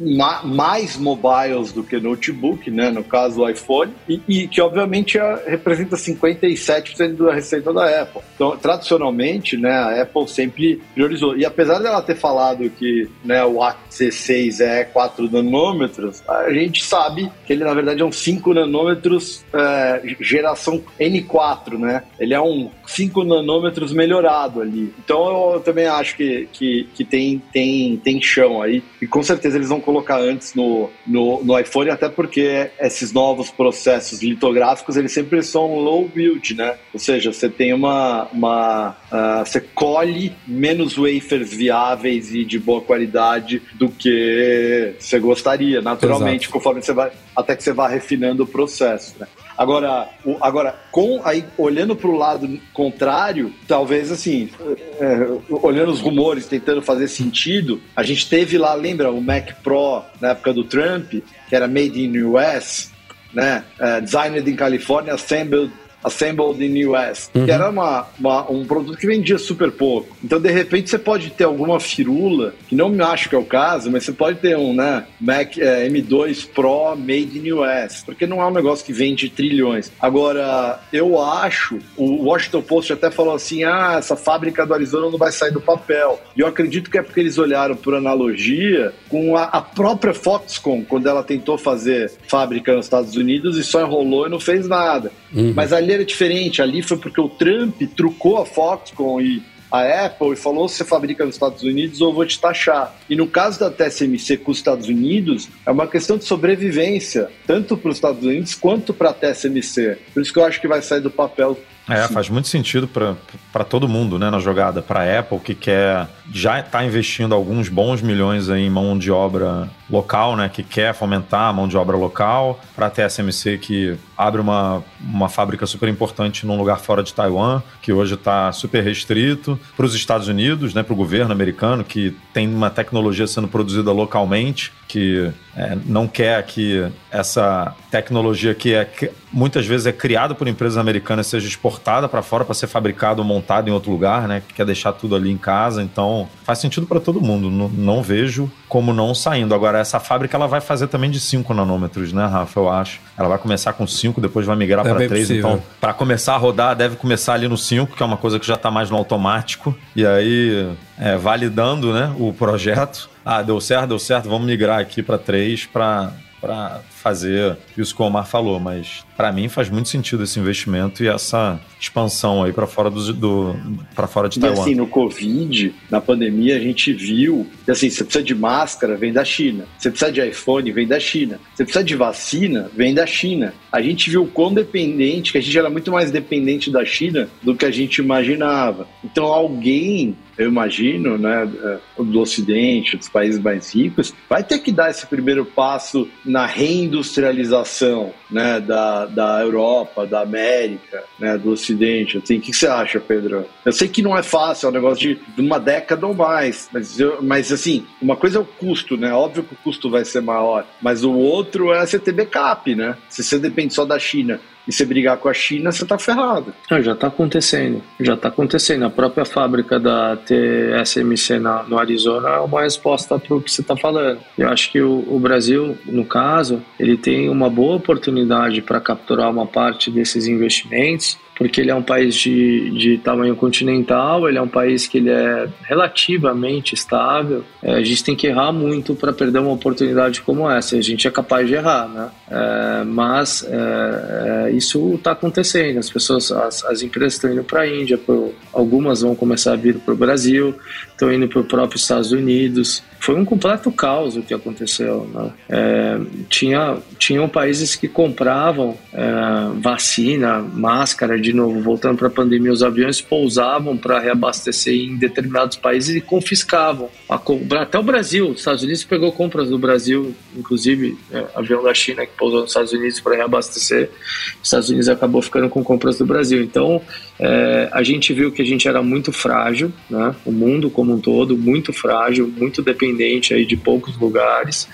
ma, mais mobiles do que notebook, né? no caso o iPhone, e, e que obviamente é, representa 57% da receita da Apple. Então, tradicionalmente, né, a Apple sempre priorizou. E apesar dela ter falado que né, o A16 é 4 nanômetros, a gente sabe que ele, na verdade, é um 5 nanômetros é, geração N4, né? Ele é um 5 nanômetros melhorado ali. Então eu também acho que, que, que tem, tem, tem chão aí. E com certeza eles vão colocar antes no, no, no iPhone, até porque esses novos processos litográficos, eles sempre são low build, né? Ou seja, você tem uma... uma uh, você colhe menos wafers viáveis e de boa qualidade do que você gostaria, naturalmente, Exato. conforme você vai... Até que você vá refinando o processo, né? Agora, o, agora com aí olhando para o lado contrário, talvez assim, é, olhando os rumores, tentando fazer sentido, a gente teve lá, lembra o Mac Pro na época do Trump, que era made in US, né? Uh, designed in California, assembled Assembled in US, uhum. que era uma, uma, um produto que vendia super pouco. Então, de repente, você pode ter alguma firula, que não me acho que é o caso, mas você pode ter um né, Mac é, M2 Pro made in US, porque não é um negócio que vende trilhões. Agora, eu acho, o Washington Post até falou assim: ah, essa fábrica do Arizona não vai sair do papel. E eu acredito que é porque eles olharam por analogia com a, a própria Foxconn, quando ela tentou fazer fábrica nos Estados Unidos e só enrolou e não fez nada. Uhum. Mas ali era diferente. Ali foi porque o Trump trucou a Foxconn e a Apple e falou: você fabrica nos Estados Unidos, eu vou te taxar. E no caso da TSMC com os Estados Unidos, é uma questão de sobrevivência, tanto para os Estados Unidos quanto para a TSMC. Por isso que eu acho que vai sair do papel é, faz muito sentido para todo mundo né, na jogada. Para a Apple, que quer já está investindo alguns bons milhões em mão de obra local, né, que quer fomentar a mão de obra local. Para a TSMC, que abre uma, uma fábrica super importante num lugar fora de Taiwan, que hoje está super restrito. Para os Estados Unidos, né, para o governo americano, que tem uma tecnologia sendo produzida localmente, que é, não quer que essa tecnologia que é muitas vezes é criada por empresas americanas seja exportada para fora para ser fabricado ou montado em outro lugar, né? Que quer deixar tudo ali em casa. Então faz sentido para todo mundo. Não, não, vejo como não saindo. Agora essa fábrica ela vai fazer também de 5 nanômetros, né, Rafa? Eu acho. Ela vai começar com 5, depois vai migrar é para 3. Então para começar a rodar deve começar ali no 5, que é uma coisa que já está mais no automático. E aí é, validando, né, o projeto. Ah, deu certo, deu certo. Vamos migrar aqui para 3 para para fazer isso que o Omar falou, mas para mim faz muito sentido esse investimento e essa expansão aí para fora do, do para fora de Taiwan. E assim, no Covid, na pandemia, a gente viu que assim, você precisa de máscara, vem da China. Você precisa de iPhone, vem da China. Você precisa de vacina, vem da China. A gente viu quão dependente, que a gente era muito mais dependente da China do que a gente imaginava. Então alguém eu imagino, né, do Ocidente, dos países mais ricos, vai ter que dar esse primeiro passo na reindustrialização né, da, da Europa, da América, né, do Ocidente. Assim, o que você acha, Pedro? Eu sei que não é fácil, é um negócio de, uma década ou mais, mas, eu, mas assim, uma coisa é o custo, né? Óbvio que o custo vai ser maior, mas o outro é você ter backup, né? Se você depende só da China e você brigar com a China, você está ferrado. Não, já está acontecendo. Já está acontecendo. A própria fábrica da TSMC na, no Arizona é uma resposta para o que você está falando. Eu acho que o, o, Brasil, no caso, ele tem uma boa oportunidade para capturar uma parte desses investimentos porque ele é um país de, de tamanho continental, ele é um país que ele é relativamente estável. É, a gente tem que errar muito para perder uma oportunidade como essa. A gente é capaz de errar, né? É, mas é, é isso está acontecendo. As pessoas, as, as empresas estão indo para a Índia, pro, algumas vão começar a vir para o Brasil, estão indo para o próprio Estados Unidos foi um completo caos o que aconteceu. Né? É, tinha, tinham países que compravam é, vacina, máscara, de novo, voltando para a pandemia, os aviões pousavam para reabastecer em determinados países e confiscavam. Até o Brasil, os Estados Unidos pegou compras do Brasil, inclusive é, avião da China que pousou nos Estados Unidos para reabastecer. Os Estados Unidos acabou ficando com compras do Brasil. Então, é, a gente viu que a gente era muito frágil, né? o mundo como um todo, muito frágil, muito dependente aí de poucos lugares.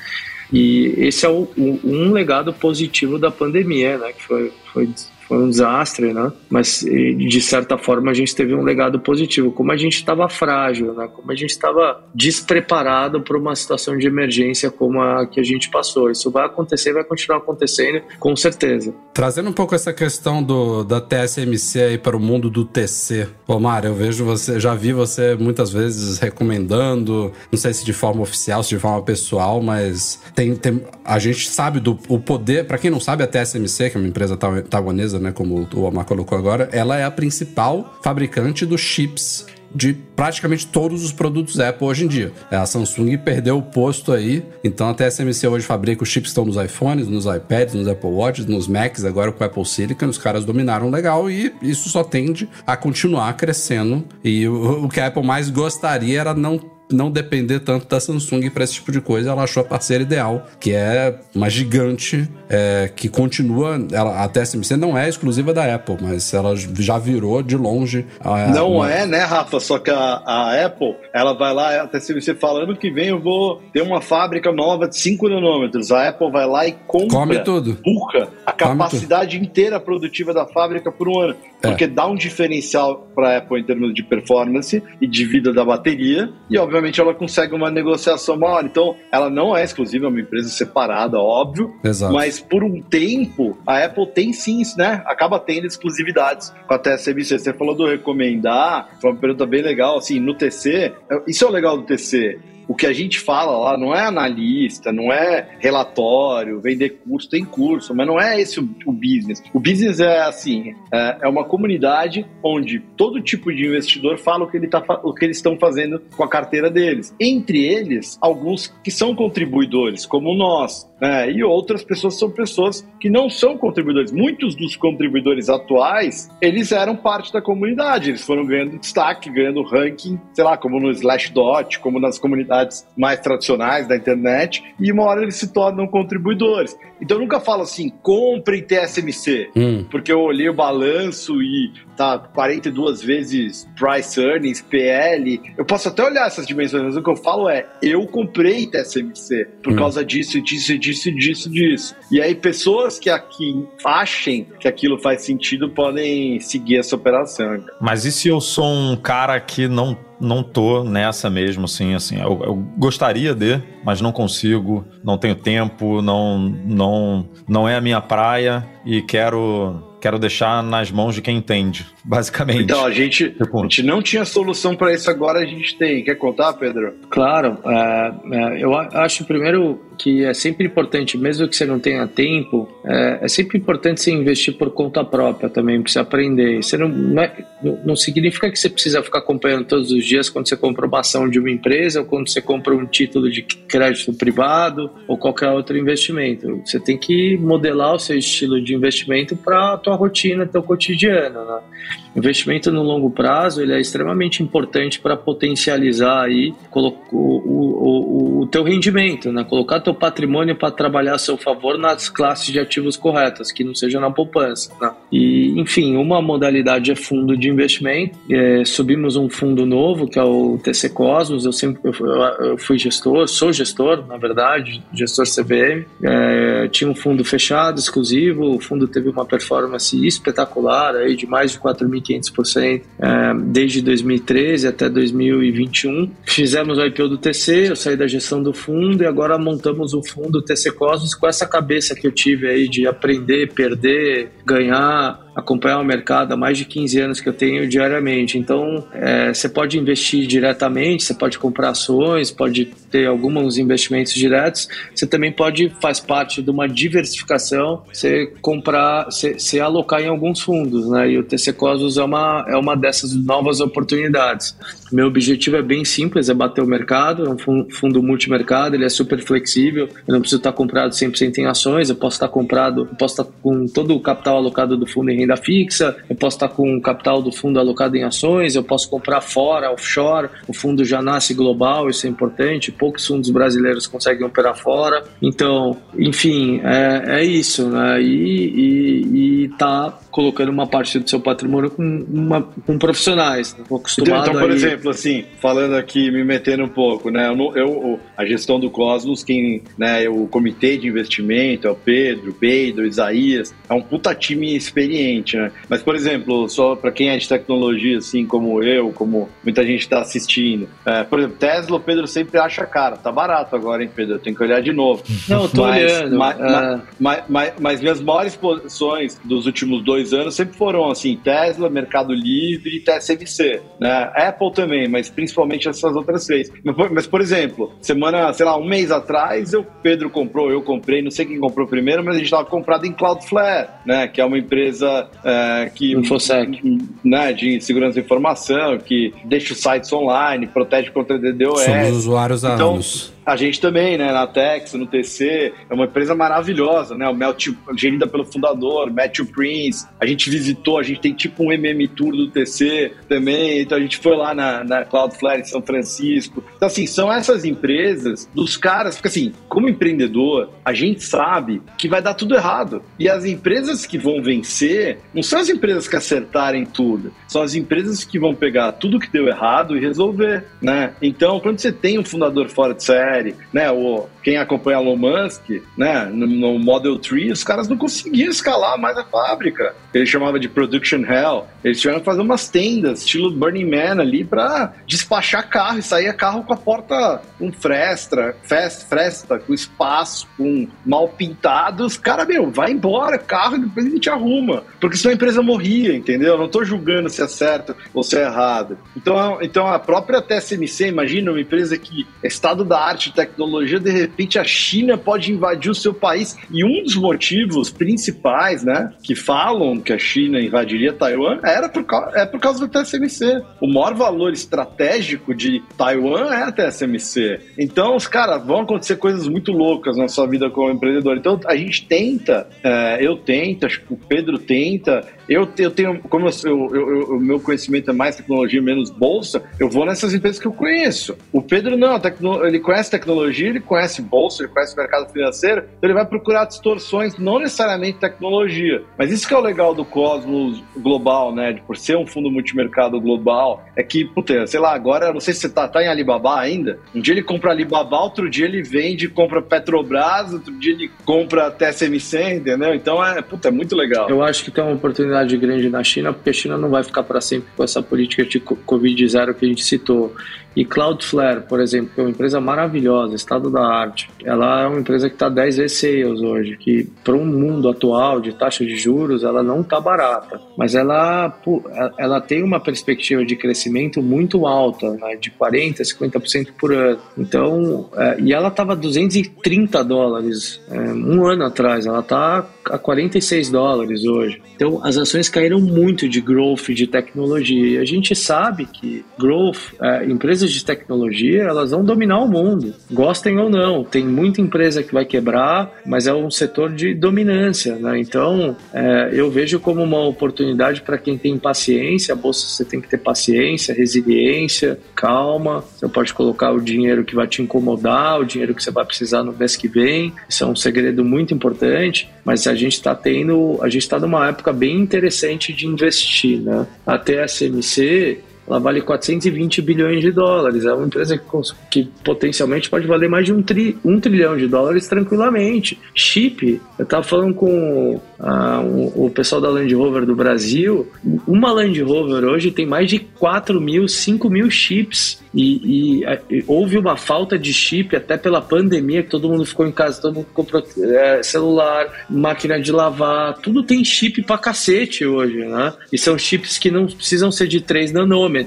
E esse é o, o, um legado positivo da pandemia, né? que foi, foi foi um desastre, né? Mas de certa forma a gente teve um legado positivo, como a gente estava frágil, né? Como a gente estava despreparado para uma situação de emergência como a que a gente passou. Isso vai acontecer, vai continuar acontecendo, com certeza. Trazendo um pouco essa questão do da TSMC aí para o mundo do TC. Mário, eu vejo você, já vi você muitas vezes recomendando, não sei se de forma oficial, se de forma pessoal, mas tem, tem a gente sabe do o poder, para quem não sabe, a TSMC, que é uma empresa taiwanesa né, como o Omar colocou agora, ela é a principal fabricante dos chips de praticamente todos os produtos Apple hoje em dia. É, a Samsung perdeu o posto aí, então a TSMC hoje fabrica os chips que estão nos iPhones, nos iPads, nos Apple Watches, nos Macs, agora com o Apple Silicon, os caras dominaram legal e isso só tende a continuar crescendo. E o, o que a Apple mais gostaria era não não depender tanto da Samsung para esse tipo de coisa. Ela achou a parceira ideal, que é uma gigante é, que continua. Ela, a TSMC não é exclusiva da Apple, mas ela já virou de longe. A, não uma... é, né, Rafa? Só que a, a, Apple, ela vai lá, a TSMC fala: ano que vem eu vou ter uma fábrica nova de 5 nanômetros. A Apple vai lá e compra. Come tudo. Burca a capacidade inteira produtiva da fábrica por um ano. É. Porque é. dá um diferencial para a Apple em termos de performance e de vida da bateria. E, obviamente, ela consegue uma negociação maior. Então, ela não é exclusiva, é uma empresa separada, óbvio. Exato. Mas por um tempo, a Apple tem sim, né? Acaba tendo exclusividades com a TSMC. Você falou do recomendar, foi uma pergunta bem legal. Assim, no TC, isso é o legal do TC o que a gente fala lá não é analista, não é relatório, vender curso, tem curso, mas não é esse o, o business. O business é assim, é, é, uma comunidade onde todo tipo de investidor fala o que, ele tá, o que eles estão fazendo com a carteira deles. Entre eles, alguns que são contribuidores, como nós, né? e outras pessoas são pessoas que não são contribuidores. Muitos dos contribuidores atuais, eles eram parte da comunidade, eles foram ganhando destaque, ganhando ranking, sei lá, como no Slashdot, como nas comunidades mais tradicionais da internet e uma hora eles se tornam contribuidores. Então eu nunca falo assim, comprem TSMC, hum. porque eu olhei o balanço e tá 42 vezes price earnings, PL. Eu posso até olhar essas dimensões, mas o que eu falo é, eu comprei TSMC por hum. causa disso, disso, disso, disso, disso. E aí pessoas que aqui achem que aquilo faz sentido podem seguir essa operação. Mas e se eu sou um cara que não não tô nessa mesmo, assim, assim. Eu, eu, gostaria de, mas não consigo, não tenho tempo, não, não, não é a minha praia e quero quero deixar nas mãos de quem entende, basicamente. Então, a gente, a gente não tinha solução para isso, agora a gente tem. Quer contar, Pedro? Claro. É, é, eu acho, primeiro, que é sempre importante, mesmo que você não tenha tempo, é, é sempre importante você investir por conta própria também, para você aprender. Você não, não, é, não, significa que você precisa ficar acompanhando todos os dias quando você compra uma ação de uma empresa ou quando você compra um título de crédito privado ou qualquer outro investimento. Você tem que modelar o seu estilo de de investimento para a tua rotina, teu cotidiano. Né? Investimento no longo prazo ele é extremamente importante para potencializar aí o, o, o, o teu rendimento, né? colocar teu patrimônio para trabalhar a seu favor nas classes de ativos corretas, que não seja na poupança. Né? E, enfim, uma modalidade é fundo de investimento. É, subimos um fundo novo, que é o TC Cosmos. Eu sempre eu, eu fui gestor, sou gestor, na verdade, gestor CVM. É, tinha um fundo fechado, exclusivo. O fundo teve uma performance espetacular, aí de mais de 4 mil 1.500% é, desde 2013 até 2021. Fizemos o IPO do TC, eu saí da gestão do fundo e agora montamos o fundo TC Cosmos com essa cabeça que eu tive aí de aprender, perder, ganhar, acompanhar o mercado há mais de 15 anos que eu tenho diariamente. Então, é, você pode investir diretamente, você pode comprar ações, pode ter alguns investimentos diretos. Você também pode, faz parte de uma diversificação, você comprar, você, alocar em alguns fundos, né? E o TC Cosmos é uma, é uma dessas novas oportunidades. Meu objetivo é bem simples, é bater o mercado, é um fundo multimercado, ele é super flexível, eu não preciso estar comprado 100% em ações, eu posso estar comprado, eu posso estar com todo o capital alocado do fundo em renda fixa, eu posso estar com o capital do fundo alocado em ações, eu posso comprar fora, offshore, o fundo já nasce global, isso é importante, poucos fundos brasileiros conseguem operar fora, então, enfim, é, é isso, né? E, e, e tá colocando uma parte do seu patrimônio com, uma, com profissionais, né? acostumado Então, por aí... exemplo, assim, falando aqui, me metendo um pouco, né? Eu, eu, a gestão do Cosmos, quem, né, o comitê de investimento, é o Pedro, o Pedro, o Isaías, é um puta time experiente, né? Mas, por exemplo, só para quem é de tecnologia, assim como eu, como muita gente está assistindo, é, por exemplo, Tesla, o Pedro sempre acha caro, tá barato agora, hein, Pedro? Eu tenho que olhar de novo. Não, eu tô mas, olhando. Mas, é... mas, mas, mas minhas maiores posições dos últimos dois dois anos sempre foram assim, Tesla, Mercado Livre e TSMC, né? Apple também, mas principalmente essas outras três. Mas, por exemplo, semana, sei lá, um mês atrás, o Pedro comprou, eu comprei, não sei quem comprou primeiro, mas a gente estava comprado em Cloudflare, né? Que é uma empresa é, que... Infosec. Né, de segurança de informação, que deixa os sites online, protege contra DDoS. Somos usuários há então, anos. A gente também, né, na Tex, no TC, é uma empresa maravilhosa, né? O Matthew, gerida pelo fundador, Matthew Prince. A gente visitou, a gente tem tipo um MM Tour do TC também. Então a gente foi lá na, na Cloudflare em São Francisco. Então, assim, são essas empresas dos caras, porque assim, como empreendedor, a gente sabe que vai dar tudo errado. E as empresas que vão vencer não são as empresas que acertarem tudo, são as empresas que vão pegar tudo que deu errado e resolver, né? Então, quando você tem um fundador fora de série, série, né? O, quem acompanha Elon Musk, né? No, no, Model 3, os caras não conseguiam escalar mais a fábrica. Ele chamava de Production Hell. Eles tiveram que fazer umas tendas, estilo Burning Man ali, para despachar carro e sair carro com a porta com fresta, fest, fresta, com espaço, com mal pintado. Os caras, meu, vai embora, carro, depois a gente arruma. Porque senão a empresa morria, entendeu? Eu não tô julgando se é certo ou se é errado. Então, então a própria TSMC, imagina uma empresa que é estado da arte de tecnologia, de repente a China pode invadir o seu país. E um dos motivos principais, né, que falam que a China invadiria Taiwan era por, é por causa do TSMC. O maior valor estratégico de Taiwan é a TSMC. Então, os caras vão acontecer coisas muito loucas na sua vida como empreendedor. Então, a gente tenta, é, eu tento, acho que o Pedro tenta, eu, eu tenho, como o meu conhecimento é mais tecnologia, menos bolsa, eu vou nessas empresas que eu conheço. O Pedro não, tecno, ele conhece tecnologia, ele conhece bolsa, ele conhece mercado financeiro, então ele vai procurar distorções, não necessariamente tecnologia. Mas isso que é o legal do Cosmos global, né? De, por ser um fundo multimercado global, é que, puta, sei lá, agora, não sei se você tá, tá em Alibaba ainda, um dia ele compra Alibaba, outro dia ele vende, compra Petrobras, outro dia ele compra TSMC, entendeu? Então é, puta, é muito legal. Eu acho que tem uma oportunidade grande na China, porque a China não vai ficar para sempre com essa política de Covid-0 que a gente citou. E Cloudflare, por exemplo, que é uma empresa maravilhosa, estado da arte, ela é uma empresa que está 10 vezes sales hoje, que para um mundo atual de taxa de juros, ela não está barata, mas ela, ela tem uma perspectiva de crescimento muito alta, né, de 40%, 50% por ano. Então, é, e ela estava 230 dólares é, um ano atrás, ela está a 46 dólares hoje. Então, as ações caíram muito de growth, de tecnologia. E a gente sabe que growth, é, empresas de tecnologia, elas vão dominar o mundo, gostem ou não. Tem muita empresa que vai quebrar, mas é um setor de dominância, né? Então, é, eu vejo como uma oportunidade para quem tem paciência. A bolsa você tem que ter paciência, resiliência, calma. Você pode colocar o dinheiro que vai te incomodar, o dinheiro que você vai precisar no mês que vem. Isso é um segredo muito importante. Mas a gente está tendo, a gente está numa época bem interessante de investir, né? A TSMC ela vale 420 bilhões de dólares. É uma empresa que, que potencialmente pode valer mais de um, tri, um trilhão de dólares tranquilamente. Chip, eu estava falando com uh, um, o pessoal da Land Rover do Brasil. Uma Land Rover hoje tem mais de 4 mil, 5 mil chips. E, e, e, houve uma falta de chip até pela pandemia, que todo mundo ficou em casa, todo mundo comprou é, celular, máquina de lavar, tudo tem chip pra cacete hoje, né? E são chips que não precisam ser de 3 nanômetros.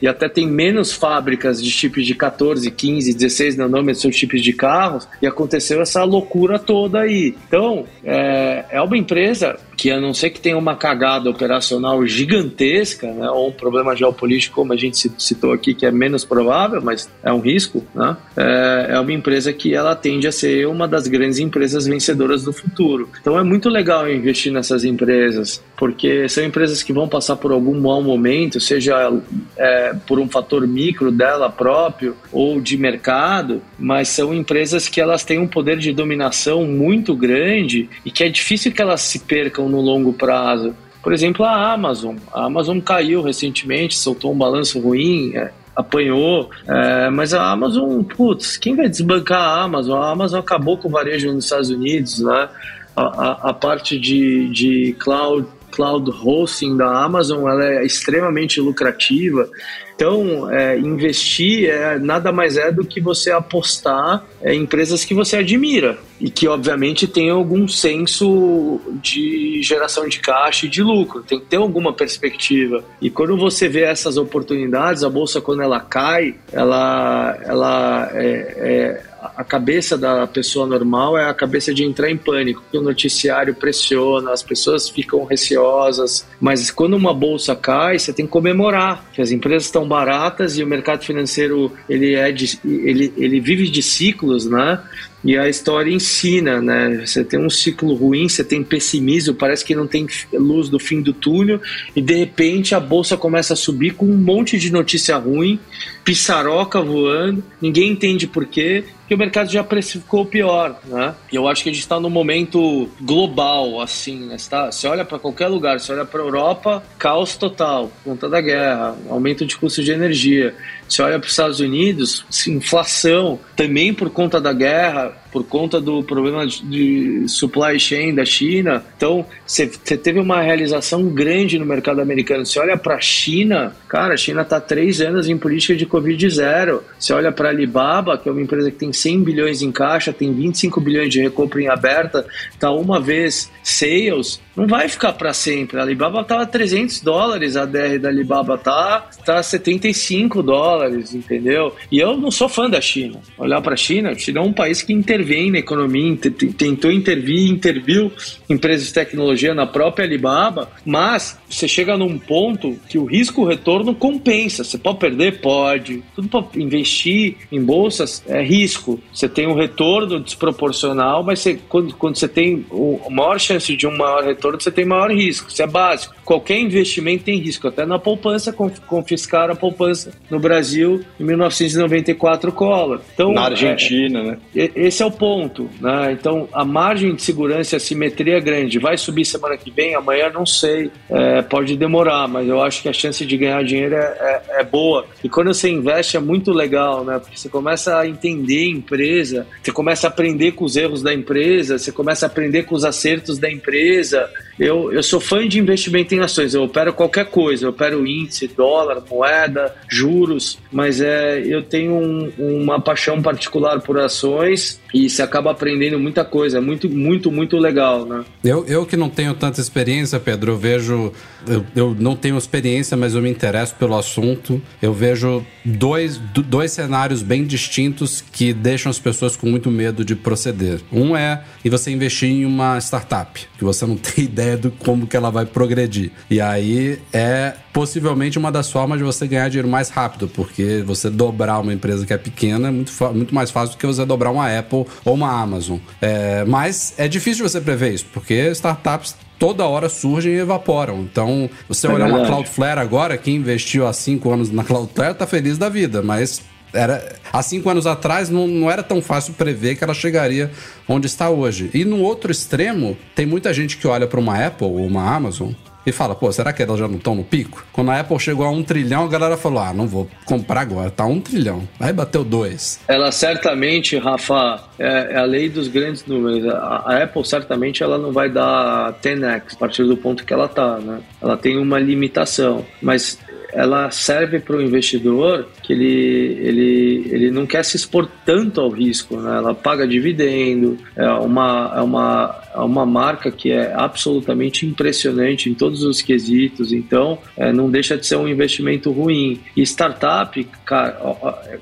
E até tem menos fábricas de chips de 14, 15, 16 nanômetros, são chips de carros, e aconteceu essa loucura toda aí. Então, é, é uma empresa que a não ser que tenha uma cagada operacional gigantesca, né, ou um problema geopolítico, como a gente citou aqui, que é menos provável, mas é um risco, né, é, é uma empresa que ela tende a ser uma das grandes empresas vencedoras do futuro. Então é muito legal investir nessas empresas, porque são empresas que vão passar por algum mau momento, seja é, por um fator micro dela próprio ou de mercado, mas são empresas que elas têm um poder de dominação muito grande e que é difícil que elas se percam no longo prazo. Por exemplo, a Amazon. A Amazon caiu recentemente, soltou um balanço ruim, é, apanhou, é, mas a Amazon, putz, quem vai desbancar a Amazon? A Amazon acabou com o varejo nos Estados Unidos, né? A, a, a parte de, de cloud cloud hosting da Amazon ela é extremamente lucrativa. Então, é, investir é, nada mais é do que você apostar é, em empresas que você admira e que, obviamente, tem algum senso de geração de caixa e de lucro, tem que ter alguma perspectiva. E quando você vê essas oportunidades, a bolsa, quando ela cai, ela, ela é, é a cabeça da pessoa normal é a cabeça de entrar em pânico, que o noticiário pressiona, as pessoas ficam receosas, mas quando uma bolsa cai, você tem que comemorar que as empresas estão baratas e o mercado financeiro ele é de, ele, ele vive de ciclos, né? E a história ensina, né? Você tem um ciclo ruim, você tem pessimismo, parece que não tem luz do fim do túnel, e de repente a bolsa começa a subir com um monte de notícia ruim, pissaroca voando, ninguém entende por quê, que o mercado já precificou pior, né? E eu acho que a gente está num momento global, assim, né? Você, tá, você olha para qualquer lugar, você olha para a Europa, caos total, conta da guerra, aumento de custo de energia. Você olha para os Estados Unidos, inflação, também por conta da guerra, por conta do problema de supply chain da China. Então, você teve uma realização grande no mercado americano. Você olha para a China, cara, a China está três anos em política de Covid zero. Você olha para a Alibaba, que é uma empresa que tem 100 bilhões em caixa, tem 25 bilhões de recompra em aberta, está uma vez sales, não vai ficar para sempre. A Alibaba estava 300 dólares, a DR da Alibaba tá, tá 75 dólares, entendeu? E eu não sou fã da China. Olhar para a China, a China é um país que inter intervém na economia, tentou intervir, interviu empresas de tecnologia na própria Alibaba, mas você chega num ponto que o risco-retorno compensa. Você pode perder? Pode. Tudo para investir em bolsas é risco. Você tem um retorno desproporcional, mas você, quando, quando você tem a maior chance de um maior retorno, você tem maior risco. Isso é básico. Qualquer investimento tem risco. Até na poupança, confiscaram a poupança no Brasil em 1994 Collor. Então, na Argentina, é, né? Esse é o ponto. Né? Então, a margem de segurança e a simetria é grande. Vai subir semana que vem, amanhã não sei. É, pode demorar, mas eu acho que a chance de ganhar dinheiro é, é, é, boa. E quando você investe é muito legal, né? Porque você começa a entender a empresa, você começa a aprender com os erros da empresa, você começa a aprender com os acertos da empresa. Eu, eu sou fã de investimento em ações, eu opero qualquer coisa, eu opero índice, dólar, moeda, juros, mas é, eu tenho um, uma paixão particular por ações e você acaba aprendendo muita coisa, é muito, muito, muito legal, né? Eu, eu que não tenho tanta experiência, Pedro, eu vejo, eu, eu não tenho experiência, mas eu me interesso pelo assunto, eu vejo dois, dois cenários bem distintos que deixam as pessoas com muito medo de proceder. Um é e você investir em uma startup, que você não *laughs* tem ideia ideia de como que ela vai progredir. E aí é possivelmente uma das formas de você ganhar dinheiro mais rápido, porque você dobrar uma empresa que é pequena é muito, muito mais fácil do que você dobrar uma Apple ou uma Amazon. É, mas é difícil você prever isso, porque startups toda hora surgem e evaporam. Então, você é olhar uma Cloudflare agora, quem investiu há cinco anos na Cloudflare tá feliz da vida, mas era há cinco anos atrás não, não era tão fácil prever que ela chegaria onde está hoje. E no outro extremo, tem muita gente que olha para uma Apple ou uma Amazon e fala, pô, será que elas já não estão no pico? Quando a Apple chegou a um trilhão, a galera falou, ah, não vou comprar agora, tá um trilhão. Aí bateu dois. Ela certamente, Rafa, é, é a lei dos grandes números. A, Apple certamente ela não vai dar 10x a partir do ponto que ela tá, né? Ela tem uma limitação, mas ela serve para o investidor que ele, ele, ele não quer se expor tanto ao risco, né? ela paga dividendo, é uma, é, uma, é uma marca que é absolutamente impressionante em todos os quesitos, então é, não deixa de ser um investimento ruim. E startup, cara,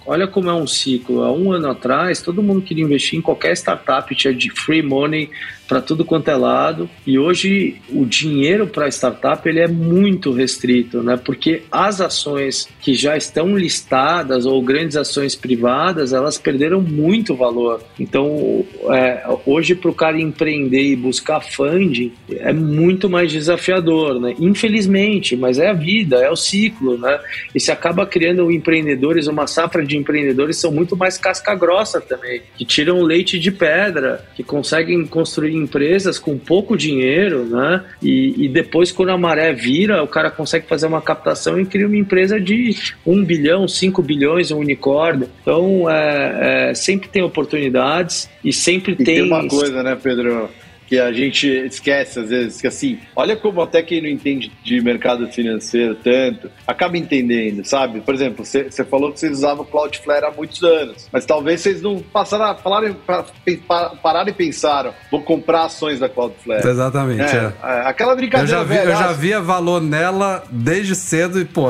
olha como é um ciclo. Há um ano atrás, todo mundo queria investir em qualquer startup, tinha de free money para tudo quanto é lado. E hoje o dinheiro para startup ele é muito restrito, né? Porque as ações que já estão listadas ou grandes ações privadas, elas perderam muito valor. Então, é, hoje para o cara empreender e buscar funding é muito mais desafiador, né? Infelizmente, mas é a vida, é o ciclo, né? E se acaba criando empreendedores, uma safra de empreendedores são muito mais casca grossa também, que tiram leite de pedra, que conseguem construir empresas com pouco dinheiro, né? E, e, depois, quando a maré vira, o cara consegue fazer uma captação cria uma empresa de um bilhão, cinco bilhões, um unicórnio. Então, é, é, sempre tem oportunidades e sempre e tem. Tem uma coisa, né, Pedro? Que a gente esquece às vezes, que assim, olha como até quem não entende de mercado financeiro tanto, acaba entendendo, sabe? Por exemplo, você falou que vocês usavam Cloudflare há muitos anos, mas talvez vocês não passaram a falar, pararam e pensaram, vou comprar ações da Cloudflare. Exatamente. É, é. Aquela brincadeira. Eu já, vi, eu já via valor nela desde cedo e, pô,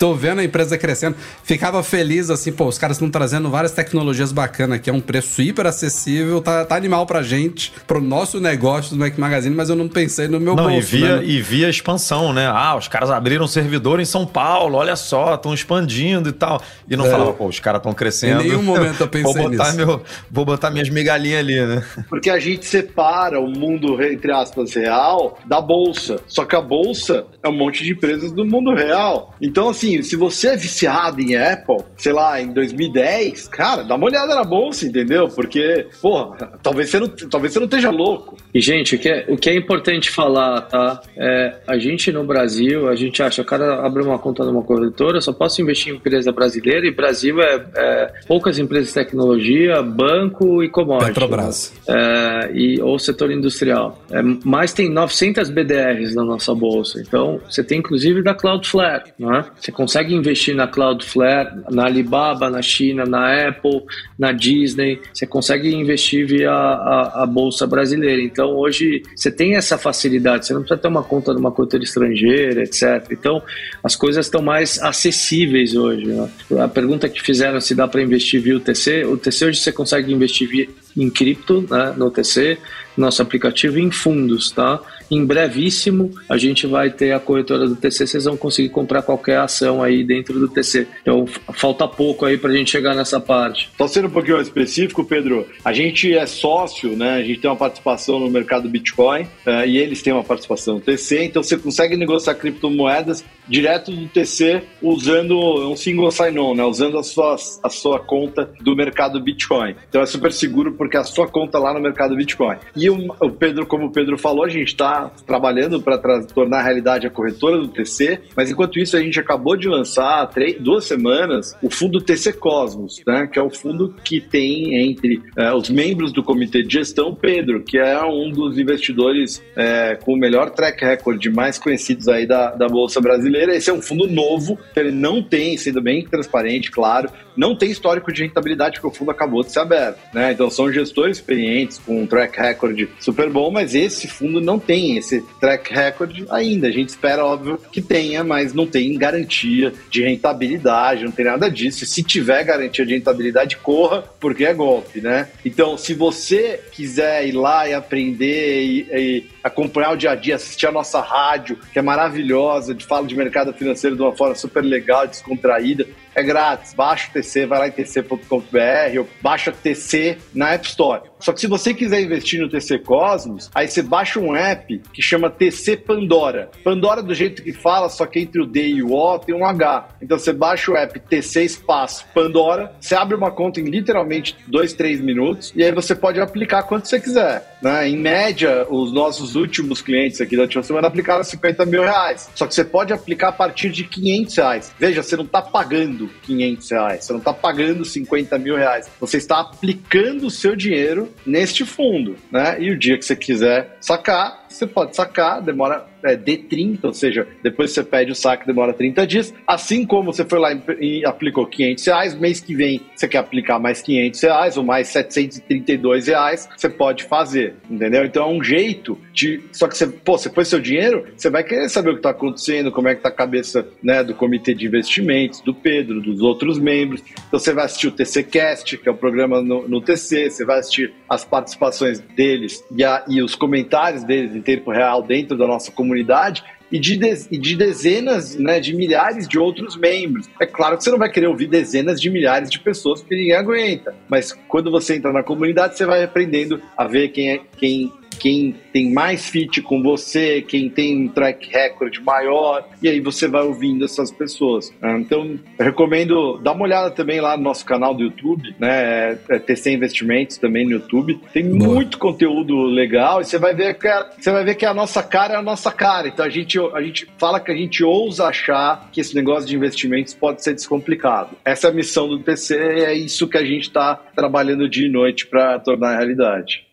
tô vendo a empresa crescendo. Ficava feliz assim, pô, os caras estão trazendo várias tecnologias bacanas aqui, é um preço hiper acessível, tá, tá animal pra gente, pro nosso negócio gosto do Mac Magazine, mas eu não pensei no meu não, bolso. E via, né? e via expansão, né? Ah, os caras abriram um servidor em São Paulo, olha só, estão expandindo e tal. E não é. falava, pô, os caras estão crescendo. Em nenhum momento eu *laughs* pensei vou botar nisso. Meu, vou botar minhas migalhinhas ali, né? Porque a gente separa o mundo, entre aspas, real da bolsa. Só que a bolsa é um monte de empresas do mundo real. Então, assim, se você é viciado em Apple, sei lá, em 2010, cara, dá uma olhada na bolsa, entendeu? Porque, pô, talvez você não, talvez você não esteja louco. E, gente, o que é, o que é importante falar, tá? É, a gente no Brasil, a gente acha, o cara abre uma conta numa corretora, só posso investir em empresa brasileira, e Brasil é, é poucas empresas de tecnologia, banco e commodity. Petrobras. Né? E, ou setor industrial. É, mas tem 900 BDRs na nossa bolsa. Então, você tem inclusive da Cloudflare, né? Você consegue investir na Cloudflare, na Alibaba, na China, na Apple, na Disney. Você consegue investir via a, a bolsa brasileira. Então, então hoje você tem essa facilidade, você não precisa ter uma conta numa corretora estrangeira, etc. Então as coisas estão mais acessíveis hoje. Né? A pergunta que fizeram se dá para investir via UTC, o TC hoje você consegue investir via, em cripto né, no TC, nosso aplicativo em fundos, tá? Em brevíssimo a gente vai ter a corretora do TC, vocês vão conseguir comprar qualquer ação aí dentro do TC. Então falta pouco aí para a gente chegar nessa parte. Só sendo um pouquinho mais específico, Pedro, a gente é sócio, né? A gente tem uma participação no mercado Bitcoin uh, e eles têm uma participação no TC, então você consegue negociar criptomoedas direto do TC usando um single sign-on, né? Usando a sua, a sua conta do mercado Bitcoin. Então é super seguro porque é a sua conta lá no mercado Bitcoin. E o, o Pedro, como o Pedro falou, a gente está trabalhando para tornar a realidade a corretora do TC, mas enquanto isso a gente acabou de lançar três, duas semanas o fundo TC Cosmos, né? Que é o fundo que tem entre é, os membros do comitê de gestão Pedro, que é um dos investidores é, com o melhor track record mais conhecidos aí da, da Bolsa Brasileira Esse é um fundo novo, ele não tem, sendo bem transparente, claro, não tem histórico de rentabilidade, porque o fundo acabou de ser aberto. Né? Então são gestores experientes, com um track record super bom, mas esse fundo não tem esse track record ainda. A gente espera, óbvio, que tenha, mas não tem garantia de rentabilidade, não tem nada disso. Se tiver garantia de rentabilidade, corra, porque é golpe, né? Então, se você quiser ir lá e aprender e, e acompanhar o dia a dia, assistir a nossa rádio, que é maravilhosa, de fala de mercado financeiro de uma forma super legal, descontraída, é grátis. Baixa o TC, vai lá em tc.com.br ou baixa TC na App Store. Só que se você quiser investir no TC Cosmos, aí você baixa um app que chama TC Pandora. Pandora do jeito que fala, só que entre o D e o O tem um H. Então você baixa o app TC Espaço Pandora, você abre uma conta em literalmente 2, 3 minutos e aí você pode aplicar quanto você quiser. Né? Em média, os nossos últimos clientes aqui da última semana aplicaram 50 mil reais. Só que você pode aplicar a partir de 500 reais. Veja, você não está pagando 500 reais, você não está pagando 50 mil reais. Você está aplicando o seu dinheiro neste fundo, né? E o dia que você quiser sacar, você pode sacar, demora é, D30, ou seja, depois você pede o saque, demora 30 dias. Assim como você foi lá e, aplicou 500 reais, mês que vem você quer aplicar mais 500 reais ou mais 732 reais, você pode fazer, entendeu? Então é um jeito de. Só que você, pô, você pôs seu dinheiro, você vai querer saber o que está acontecendo, como é que está a cabeça né, do comitê de investimentos, do Pedro, dos outros membros. Então você vai assistir o TCCast, que é o programa no, no TC, você vai assistir as participações deles e, a, e os comentários deles tempo real dentro da nossa comunidade e de, de, e de dezenas, né, de milhares de outros membros. É claro que você não vai querer ouvir dezenas de milhares de pessoas porque ninguém aguenta, mas quando você entra na comunidade, você vai aprendendo a ver quem é quem quem tem mais fit com você, quem tem um track record maior, e aí você vai ouvindo essas pessoas. Né? Então, eu recomendo dar uma olhada também lá no nosso canal do YouTube, né? É TC Investimentos também no YouTube. Tem Boa. muito conteúdo legal e você vai ver que a, você vai ver que a nossa cara é a nossa cara. Então a gente, a gente fala que a gente ousa achar que esse negócio de investimentos pode ser descomplicado. Essa é a missão do TC, é isso que a gente está trabalhando dia e noite para tornar realidade.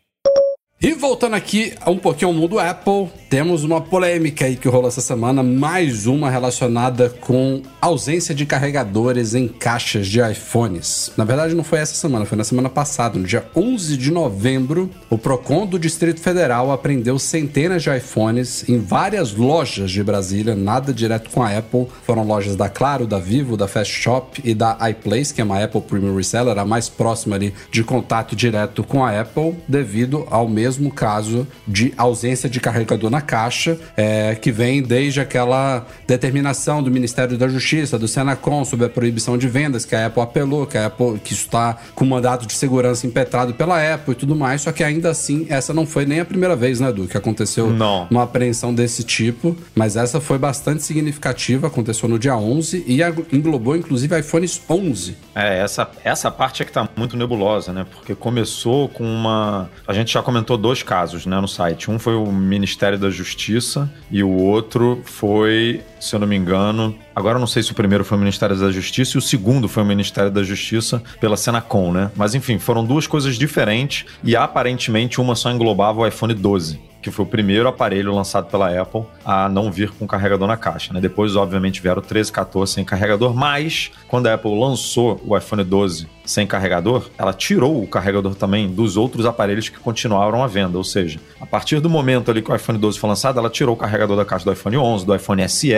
E voltando aqui um pouquinho ao mundo Apple, temos uma polêmica aí que rolou essa semana, mais uma relacionada com ausência de carregadores em caixas de iPhones. Na verdade, não foi essa semana, foi na semana passada, no dia 11 de novembro, o Procon do Distrito Federal apreendeu centenas de iPhones em várias lojas de Brasília, nada direto com a Apple. Foram lojas da Claro, da Vivo, da Fast Shop e da iPlace, que é uma Apple Premium Reseller, a mais próxima ali de contato direto com a Apple, devido ao mesmo mesmo caso de ausência de carregador na caixa, é, que vem desde aquela determinação do Ministério da Justiça, do Senacom, sobre a proibição de vendas, que a Apple apelou, que a Apple que está com mandato de segurança impetrado pela Apple e tudo mais, só que ainda assim essa não foi nem a primeira vez, né, Edu, que aconteceu não. uma apreensão desse tipo, mas essa foi bastante significativa, aconteceu no dia 11 e englobou inclusive iPhones 11. É, essa, essa parte é que tá muito nebulosa, né, porque começou com uma... A gente já comentou dois casos né, no site. Um foi o Ministério da Justiça e o outro foi, se eu não me engano, agora eu não sei se o primeiro foi o Ministério da Justiça e o segundo foi o Ministério da Justiça pela Senacom, né? Mas enfim, foram duas coisas diferentes e aparentemente uma só englobava o iPhone 12 que foi o primeiro aparelho lançado pela Apple a não vir com carregador na caixa. Né? Depois, obviamente, vieram o 13 e 14 sem carregador, mas quando a Apple lançou o iPhone 12 sem carregador, ela tirou o carregador também dos outros aparelhos que continuaram à venda. Ou seja, a partir do momento ali que o iPhone 12 foi lançado, ela tirou o carregador da caixa do iPhone 11, do iPhone SE,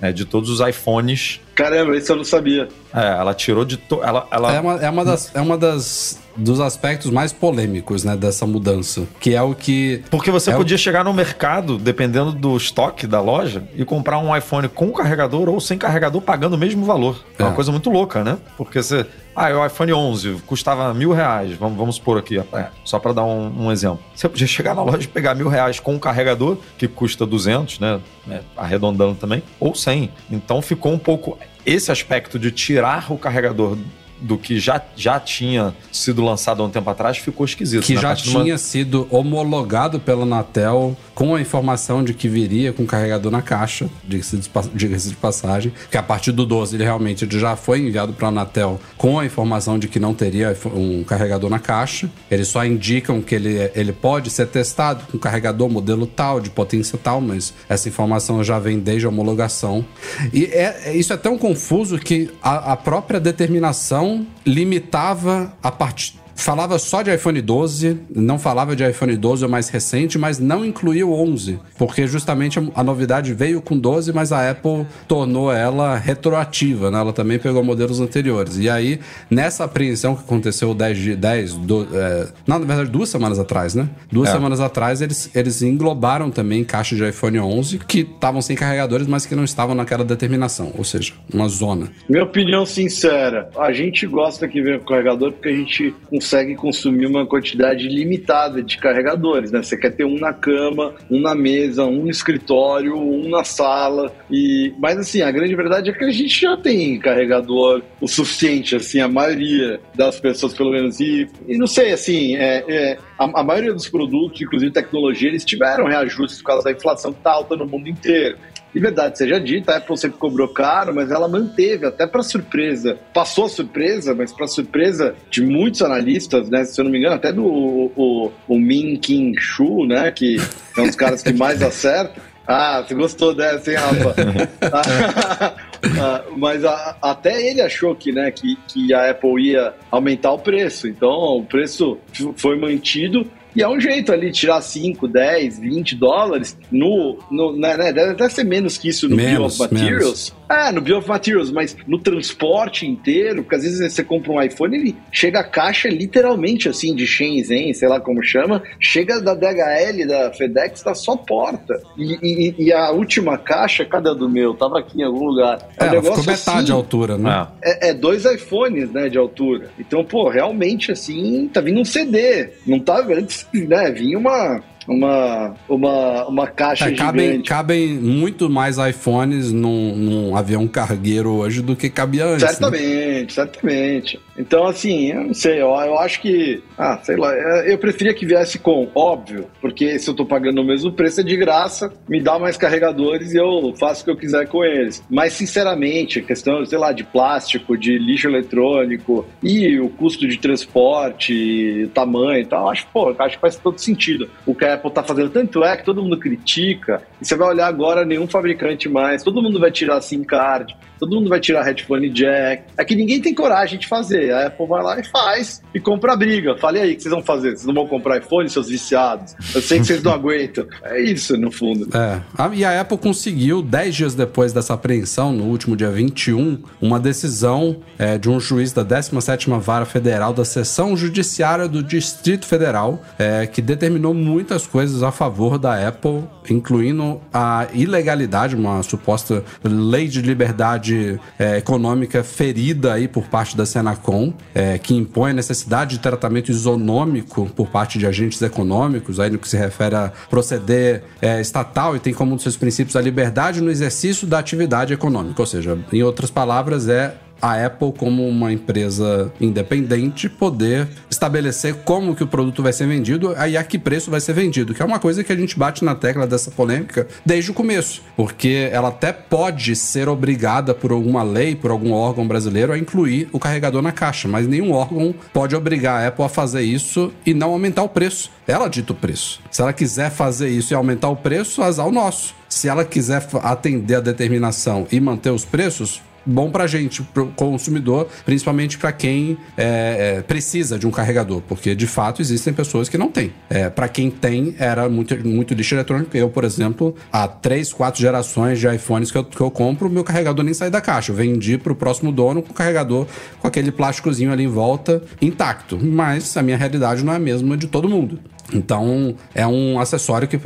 né, de todos os iPhones. Caramba, isso eu não sabia. É, ela tirou de. To... Ela, ela... É, uma, é uma das. É uma das dos aspectos mais polêmicos, né, dessa mudança, que é o que porque você é podia o... chegar no mercado, dependendo do estoque da loja, e comprar um iPhone com carregador ou sem carregador, pagando o mesmo valor. É, é uma coisa muito louca, né? Porque você ah, o iPhone 11 custava mil reais, vamos, vamos supor aqui, é, só para dar um, um, exemplo. Você podia chegar na loja e pegar mil reais com um carregador, que custa 200, né? É, arredondando também, ou 100. Então ficou um pouco esse aspecto de tirar o carregador do que já, já tinha sido lançado há um tempo atrás ficou esquisito. Que né? já A partir de uma- tinha sido homologado pela Anatel com a informação de que viria com carregador na caixa, diga-se de, diga-se de passagem, que a partir do 12 ele realmente ele já foi enviado para a Anatel com a informação de que não teria um carregador na caixa. Eles só indicam que ele, ele pode ser testado com carregador modelo tal, de potência tal, mas essa informação já vem desde a homologação. E é, é- isso é tão confuso que a, a própria determinação limitava a partir falava só de iPhone 12, não falava de iPhone 12 o mais recente, mas não incluía o 11, porque justamente a, novidade veio com 12, mas a Apple tornou ela retroativa, né? Ela também pegou modelos anteriores. E aí, nessa apreensão que aconteceu 10 de 10, do, é, não, na verdade, duas semanas atrás, né? Duas É. semanas atrás, eles, eles englobaram também caixas de iPhone 11 que estavam sem carregadores, mas que não estavam naquela determinação, ou seja, uma zona. Minha opinião sincera, a gente gosta que venha com carregador porque a gente consegue consumir uma quantidade limitada de carregadores, né? Você quer ter um na cama, um na mesa, um no escritório, um na sala. E mas assim, a grande verdade é que a gente já tem carregador o suficiente, assim, a maioria das pessoas pelo menos. E, e não sei, assim, é, é, a, a maioria dos produtos, inclusive tecnologia, eles tiveram reajustes por causa da inflação que está alta no mundo inteiro. E verdade seja dita, a Apple sempre cobrou caro, mas ela manteve, até para surpresa. Passou a surpresa, mas para surpresa de muitos analistas, né? Se eu não me engano, até do o, o, o Min King Shu, né? Que é um dos caras que mais acerta. Ah, você gostou dessa, hein, Rafa? *laughs* Ah, mas a- até ele achou que, né, que, que a Apple ia aumentar o preço. Então o preço foi mantido. E é um jeito ali, tirar 5, 10, 20 dólares no. no né, né, deve até ser menos que isso no Menos, Bill of Materials. É, no Bill of Materials, mas no transporte inteiro, porque às vezes você compra um iPhone, ele chega a caixa literalmente assim, de Shenzhen, sei lá como chama, chega da DHL, da FedEx, tá só porta. E, e- e a última caixa, cadê a do meu? Tava aqui em algum lugar. É, um ela ficou negócio metade assim, a altura, né? É. é, é dois iPhones, né, de altura. Então, pô, realmente, assim, tá vindo um CD. Não tá antes, né, vinha uma, uma, uma, uma caixa É, cabem, gigante. cabem muito mais iPhones num, num avião cargueiro hoje do que cabia antes. né? Certamente, certamente. Então, assim, eu não sei, eu, eu acho que, ah, sei lá, eu preferia que viesse com, óbvio, porque se eu tô pagando o mesmo preço é de graça, me dá mais carregadores e eu faço o que eu quiser com eles. Mas, sinceramente, a questão, sei lá, de plástico, de lixo eletrônico e o custo de transporte, tamanho e tal, acho, pô, acho que faz todo sentido. O que a Apple tá fazendo, tanto é que todo mundo critica, e você vai olhar agora, nenhum fabricante mais, todo mundo vai tirar SIM card, todo mundo vai tirar headphone jack. É que ninguém tem coragem de fazer. A Apple vai lá e faz e compra a briga. Fale aí, o que vocês vão fazer? Vocês não vão comprar iPhone, seus viciados? Eu sei que vocês não aguentam. É isso, no fundo. É. E a Apple conseguiu, 10 dias depois dessa apreensão, no último dia 21, uma decisão é, de um juiz da 17ª Vara Federal da Seção Judiciária do Distrito Federal, é, que determinou muitas coisas a favor da Apple, incluindo a ilegalidade, uma suposta lei de liberdade é, econômica ferida aí por parte da Senacom, é, que impõe a necessidade de tratamento isonômico por parte de agentes econômicos, aí no que se refere a proceder é, estatal e tem como um dos seus princípios a liberdade no exercício da atividade econômica. Ou seja, em outras palavras, é a Apple, como uma empresa independente, poder estabelecer como que o produto vai ser vendido e a que preço vai ser vendido, que é uma coisa que a gente bate na tecla dessa polêmica desde o começo, porque ela até pode ser obrigada por alguma lei, por algum órgão brasileiro a incluir o carregador na caixa, mas nenhum órgão pode obrigar a Apple a fazer isso e não aumentar o preço. Ela dita o preço. Se ela quiser fazer isso e aumentar o preço, azar o nosso. Se ela quiser atender a determinação e manter os preços, bom pra gente, pro consumidor, principalmente pra quem é, é, precisa de um carregador, porque de fato existem pessoas que não têm. É, para quem tem, era muito, muito lixo eletrônico. Eu, por exemplo, há três, quatro gerações de iPhones que eu, que eu compro, meu carregador nem sai da caixa. Eu vendi pro próximo dono com o carregador com aquele plásticozinho ali em volta intacto. Mas a minha realidade não é a mesma de todo mundo. Então, é um acessório que.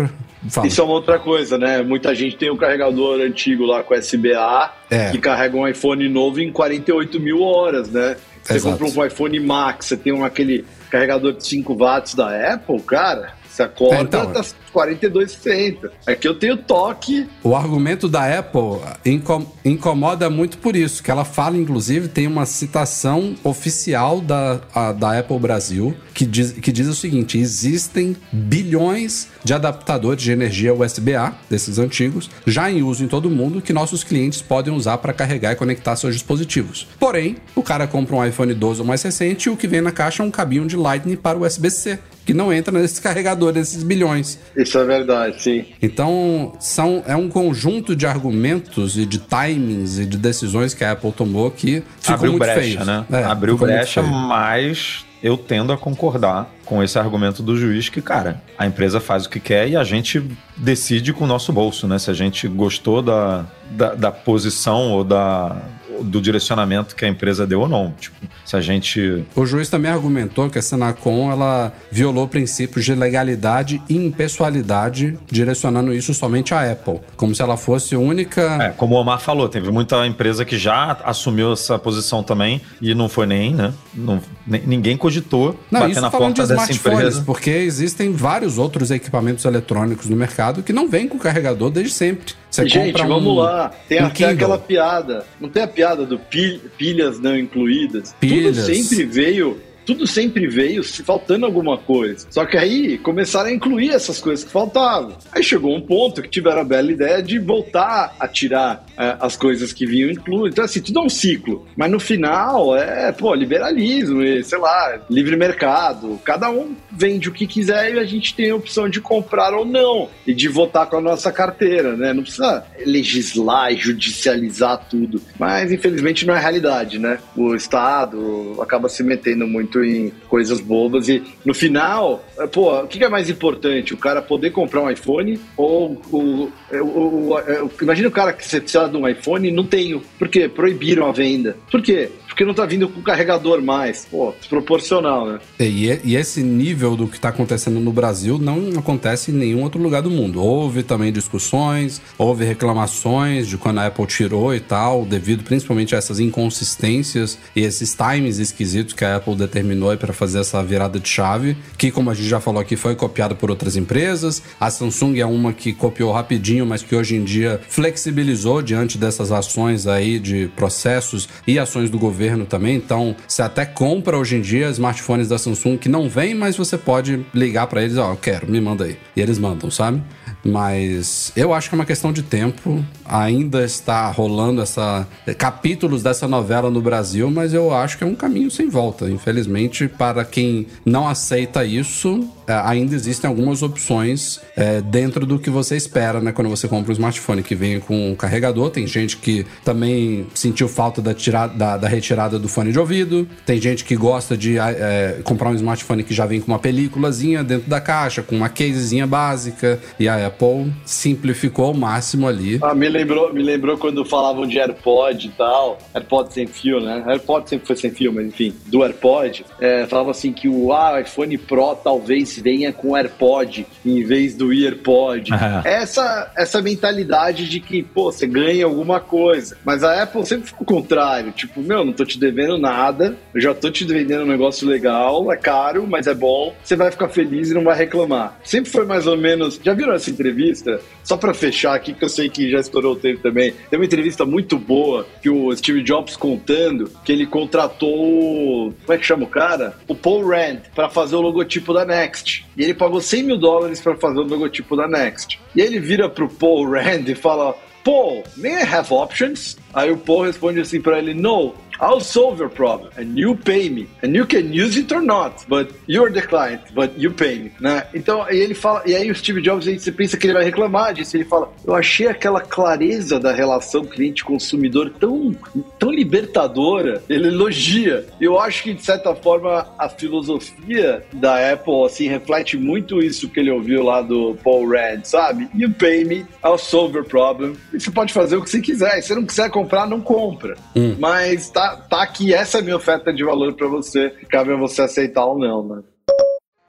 Fala. Isso é uma outra coisa, né? Muita gente tem um carregador antigo lá com SBA É. que carrega um iPhone novo em 48 mil horas, né? Você Exato. compra um iPhone Max, você tem um, aquele carregador de 5 watts da Apple, cara, Você acorda, É, então, tá 42,60. Aqui eu tenho toque. O argumento da Apple inco- incomoda muito por isso, que ela fala, inclusive, tem uma citação oficial da, a- da Apple Brasil, que diz, que diz o seguinte: existem bilhões de adaptadores de energia USB-A, desses antigos, já em uso em todo o mundo, que nossos clientes podem usar para carregar e conectar seus dispositivos. Porém, o cara compra um iPhone 12 ou mais recente e o que vem na caixa é um cabinho de Lightning para USB-C, que não entra nesse carregador desses bilhões. Isso é verdade, sim. Então, são, é um conjunto de argumentos e de timings e de decisões que a Apple tomou que ficou Abriu muito brecha, feio. né? É, Abriu brecha, mas eu tendo a concordar com esse argumento do juiz que, cara, a empresa faz o que quer e a gente decide com o nosso bolso, né? Se a gente gostou da, da, da posição ou da, do direcionamento que a empresa deu ou não. Tipo, se a gente O juiz também argumentou que a Senacom ela violou princípios de legalidade e impessoalidade, direcionando isso somente à Apple, como se ela fosse a única. É, como o Omar falou, teve muita empresa que já assumiu essa posição também e não foi nem, né? Não, nem- ninguém cogitou Não, bater na falando de porta dessa empresa. porque existem vários outros equipamentos eletrônicos no mercado que não vêm com carregador desde sempre. Você Gente, vamos um- lá. Tem um até Kindle. aquela piada. Não tem a piada do pil- pilhas não incluídas? Pilhas. Tudo sempre veio. Tudo sempre veio faltando alguma coisa. Só que aí começaram a incluir essas coisas que faltavam. Aí chegou um ponto que tiveram a bela ideia de voltar a tirar é, as coisas que vinham incluídas. Então, assim, tudo é um ciclo. Mas no final é, pô, liberalismo, e, sei lá, livre mercado. Cada um vende o que quiser e a gente tem a opção de comprar ou não. E de votar com a nossa carteira, né? Não precisa legislar e judicializar tudo. Mas, infelizmente, não é realidade, né? O Estado acaba se metendo muito em coisas bobas e, no final, é, pô, o que é mais importante? O cara poder comprar um iPhone ou o... o- o- o- imagina o cara que você precisa de um iPhone e não tenho. Por quê? Proibiram a venda. Por quê? Porque não tá vindo com carregador mais. Pô, desproporcional, né? E, e esse nível do que está acontecendo no Brasil não acontece em nenhum outro lugar do mundo. Houve também discussões, houve reclamações de quando a Apple tirou e tal, devido principalmente a essas inconsistências e esses times esquisitos que a Apple determinou para fazer essa virada de chave, que como a gente já falou aqui, foi copiado por outras empresas. A Samsung é uma que copiou rapidinho, mas que hoje em dia flexibilizou diante dessas ações aí de processos e ações do governo também. Então, você até compra hoje em dia smartphones da Samsung que não vem, mas você pode ligar para eles, ó, eu quero, me manda aí. E eles mandam, sabe? Mas eu acho que é uma questão de tempo. Ainda está rolando essa capítulos dessa novela no Brasil, mas eu acho que é um caminho sem volta. Infelizmente, para quem não aceita isso, é, ainda existem algumas opções é, dentro do que você espera, né? Quando você compra um smartphone que vem com um carregador. Tem gente que também sentiu falta da, tirada, da, da retirada do fone de ouvido. Tem gente que gosta de é, comprar um smartphone que já vem com uma películazinha dentro da caixa, com uma casezinha básica. E a Apple simplificou ao máximo ali. Ah, me lembrou, me lembrou quando falavam de AirPod e tal. AirPod sem fio, né? AirPod sempre foi sem fio, mas enfim, do AirPod. É, falava assim que o ah, iPhone Pro talvez venha com AirPod em vez do EarPod. *laughs* Ah. essa, essa mentalidade de que, pô, você ganha alguma coisa. Mas a Apple sempre foi o contrário. Tipo, meu, não tô te devendo nada, eu já tô te vendendo um negócio legal, é caro, mas é bom. Você vai ficar feliz e não vai reclamar. Sempre foi mais ou menos. Já viram essa entrevista? Só pra fechar aqui, que eu sei que já estourou o tempo também. Tem uma entrevista muito boa que o Steve Jobs contando que ele contratou. Como é que chama o cara? O Paul Rand pra fazer o logotipo da Next. E ele pagou 100 mil dólares pra fazer o logotipo da Next. E ele vira pro Paul Rand e fala: Paul, may I have options? Aí o Paul responde assim pra ele: No, I'll solve your problem and you pay me. And you can use it or not, but you're the client, but you pay me, né? Então, e ele fala, e aí o Steve Jobs, aí você pensa que ele vai reclamar disso, ele fala: "Eu achei aquela clareza da relação cliente-consumidor tão tão libertadora". Ele elogia. Eu acho que de certa forma a filosofia da Apple assim reflete muito isso que ele ouviu lá do Paul Rand, sabe? You pay me, I'll solve your problem. E você pode fazer o que você quiser. E se você não quiser comprar, não compra. Mas tá, tá aqui, essa é minha oferta de valor pra você. Cabe a você aceitar ou não, né?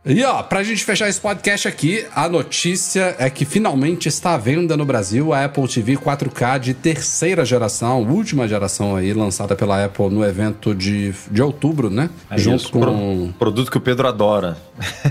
E ó, pra gente fechar esse podcast aqui, a notícia é que finalmente está à venda no Brasil a Apple TV 4K de terceira geração, última geração aí, lançada pela Apple no evento de, de outubro, né? É Junto isso, com. Pro, produto que o Pedro adora.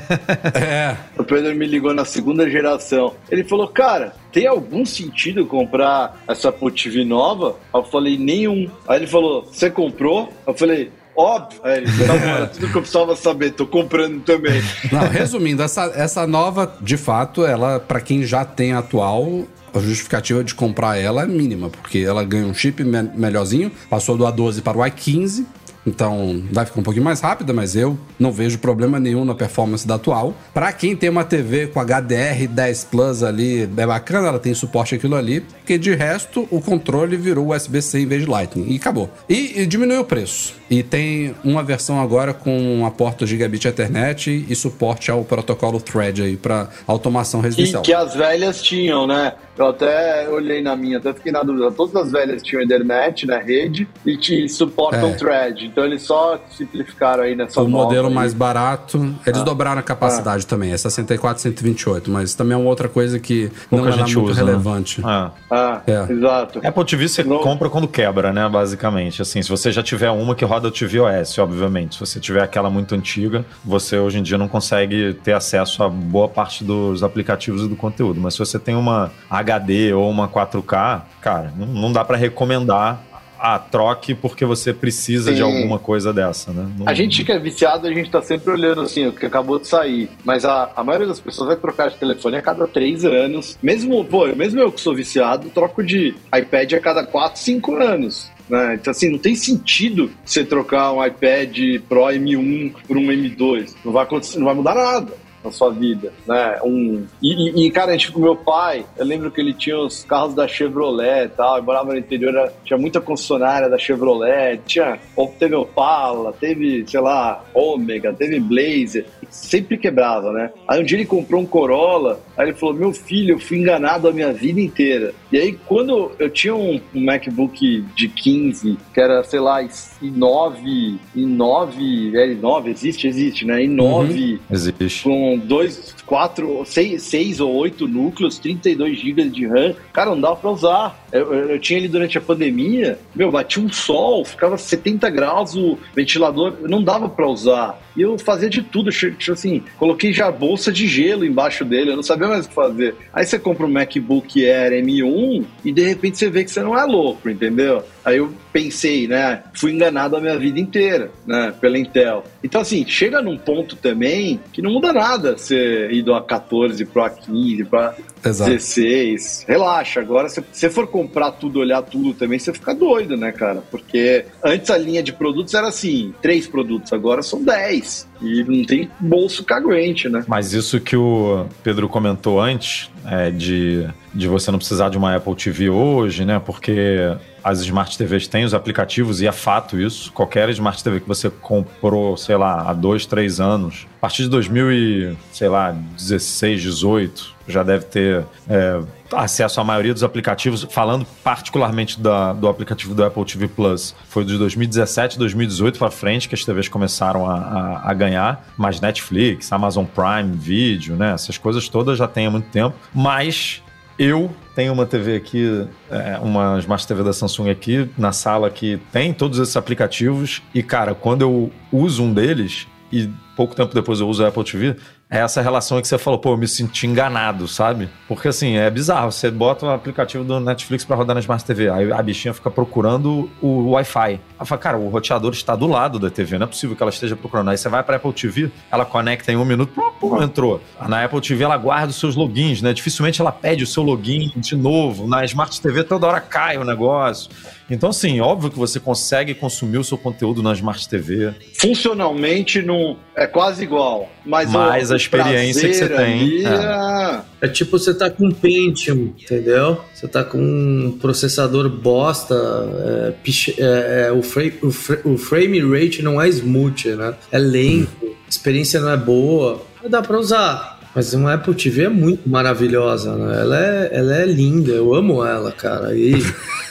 *laughs* é. O Pedro me ligou na segunda geração. Ele falou, cara, tem algum sentido comprar essa Apple TV nova? Eu falei, nenhum. Aí ele falou, você comprou? Eu falei, Óbvio. É, tá tudo que eu precisava saber, tô comprando também. Não, resumindo, essa, essa nova, de fato, ela, para quem já tem a atual, a justificativa de comprar ela é mínima, porque ela ganha um chip me melhorzinho, passou do A12 para o i15, então vai ficar um pouquinho mais rápida, mas eu não vejo problema nenhum na performance da atual. Para quem tem uma TV com HDR 10 Plus ali, é bacana, ela tem suporte aquilo ali, porque de resto o controle virou USB-C em vez de Lightning e acabou. E, e diminuiu o preço. E tem uma versão agora com a porta gigabit Ethernet e suporte ao protocolo Thread aí para automação residencial. E que as velhas tinham, né? Eu até olhei na minha, até fiquei na dúvida. Todas as velhas tinham Ethernet na rede e te suportam é. Thread. Então eles só simplificaram aí nessa O modelo aí. mais barato, eles ah. dobraram a capacidade ah. também, é 64 128, mas também é uma outra coisa que Pouca não é muito usa, né? relevante. Né? Ah, ah é. exato. Apple TV você não. compra quando quebra, né, basicamente. Assim, se você já tiver uma que roda o tvOS, obviamente. Se você tiver aquela muito antiga, você hoje em dia não consegue ter acesso a boa parte dos aplicativos e do conteúdo. Mas se você tem uma HD ou uma 4K, cara, não, não dá para recomendar ah, troque porque você precisa Sim. de alguma coisa dessa, né? Não... A gente que é viciado, a gente tá sempre olhando assim, o que acabou de sair. Mas a, a maioria das pessoas vai trocar de telefone a cada três anos. Mesmo, pô, mesmo eu que sou viciado, troco de iPad a cada quatro, cinco anos. Né? Então, assim, não tem sentido você trocar um iPad Pro M1 por um M2. Não vai acontecer, não vai mudar nada na sua vida, né? Um, e, e, cara, tipo, meu pai, eu lembro que ele tinha os carros da Chevrolet e tal, eu morava no interior, tinha muita concessionária da Chevrolet, tinha, teve Opala, teve, sei lá, Ômega, teve Blazer, sempre quebrava, né? Aí um dia ele comprou um Corolla, aí ele falou, meu filho, eu fui enganado a minha vida inteira. E aí, quando eu tinha um, MacBook de 15, que era, sei lá, i9, i9, L9, existe? Existe, né? i9. Uhum. Existe. Com dois, quatro, seis, seis ou oito núcleos, 32 GB de RAM. Cara, não dava pra usar. Eu, eu, tinha ele durante a pandemia, meu, batia um sol, ficava 70 graus o ventilador, não dava para usar. E eu fazia de tudo, tipo assim, coloquei já bolsa de gelo embaixo dele, eu não sabia mais o que fazer. Aí você compra um MacBook Air M1 e de repente você vê que você não é louco, entendeu? Aí eu pensei, né? Fui enganado a minha vida inteira, né? Pela Intel. Então, assim, chega num ponto também que não muda nada você ir do A14 pro A15, para 16. Relaxa, agora se você for comprar tudo, olhar tudo também, você fica doido, né, cara? Porque antes a linha de produtos era assim, três produtos, agora são 10. E não tem bolso caguente, né? Mas isso que o Pedro comentou antes, é, de, de você não precisar de uma Apple TV hoje, né? Porque as Smart TVs têm os aplicativos e é fato isso. Qualquer Smart TV que você comprou, sei lá, há dois, três anos, a partir de 2016, 18, já deve ter é, acesso à maioria dos aplicativos. Falando particularmente da, do aplicativo do Apple TV Plus, foi de 2017, 2018 para frente que as TVs começaram a, a, a, ganhar. Mas Netflix, Amazon Prime Video, né? Essas coisas todas já tem há muito tempo. Mas eu tenho uma TV aqui, é, uma Smart TV da Samsung aqui na sala que tem todos esses aplicativos. E, cara, quando eu uso um deles e pouco tempo depois eu uso a Apple TV, é essa relação que você falou, pô, eu me senti enganado, sabe? Porque assim, é bizarro. Você bota o aplicativo do Netflix para rodar na Smart TV, aí a bichinha fica procurando o Wi-Fi. Ela fala, cara, o roteador está do lado da TV, não é possível que ela esteja procurando. Aí você vai para Apple TV, ela conecta em um minuto, pum, pum, entrou. Na Apple TV ela guarda os seus logins, né? Dificilmente ela pede o seu login de novo. Na Smart TV toda hora cai o negócio. Então, assim, óbvio que você consegue consumir o seu conteúdo na Smart TV. Funcionalmente não é quase igual, mas, mas a experiência que você tem. É. é. tipo você tá com Pentium, entendeu? Você tá com um processador bosta, é, é, é, o, frame, o, o, frame rate não é smooth, né? É lento, a experiência não é boa, dá para usar. Mas uma Apple TV é muito maravilhosa, né? Ela é, ela é linda, eu amo ela, cara. E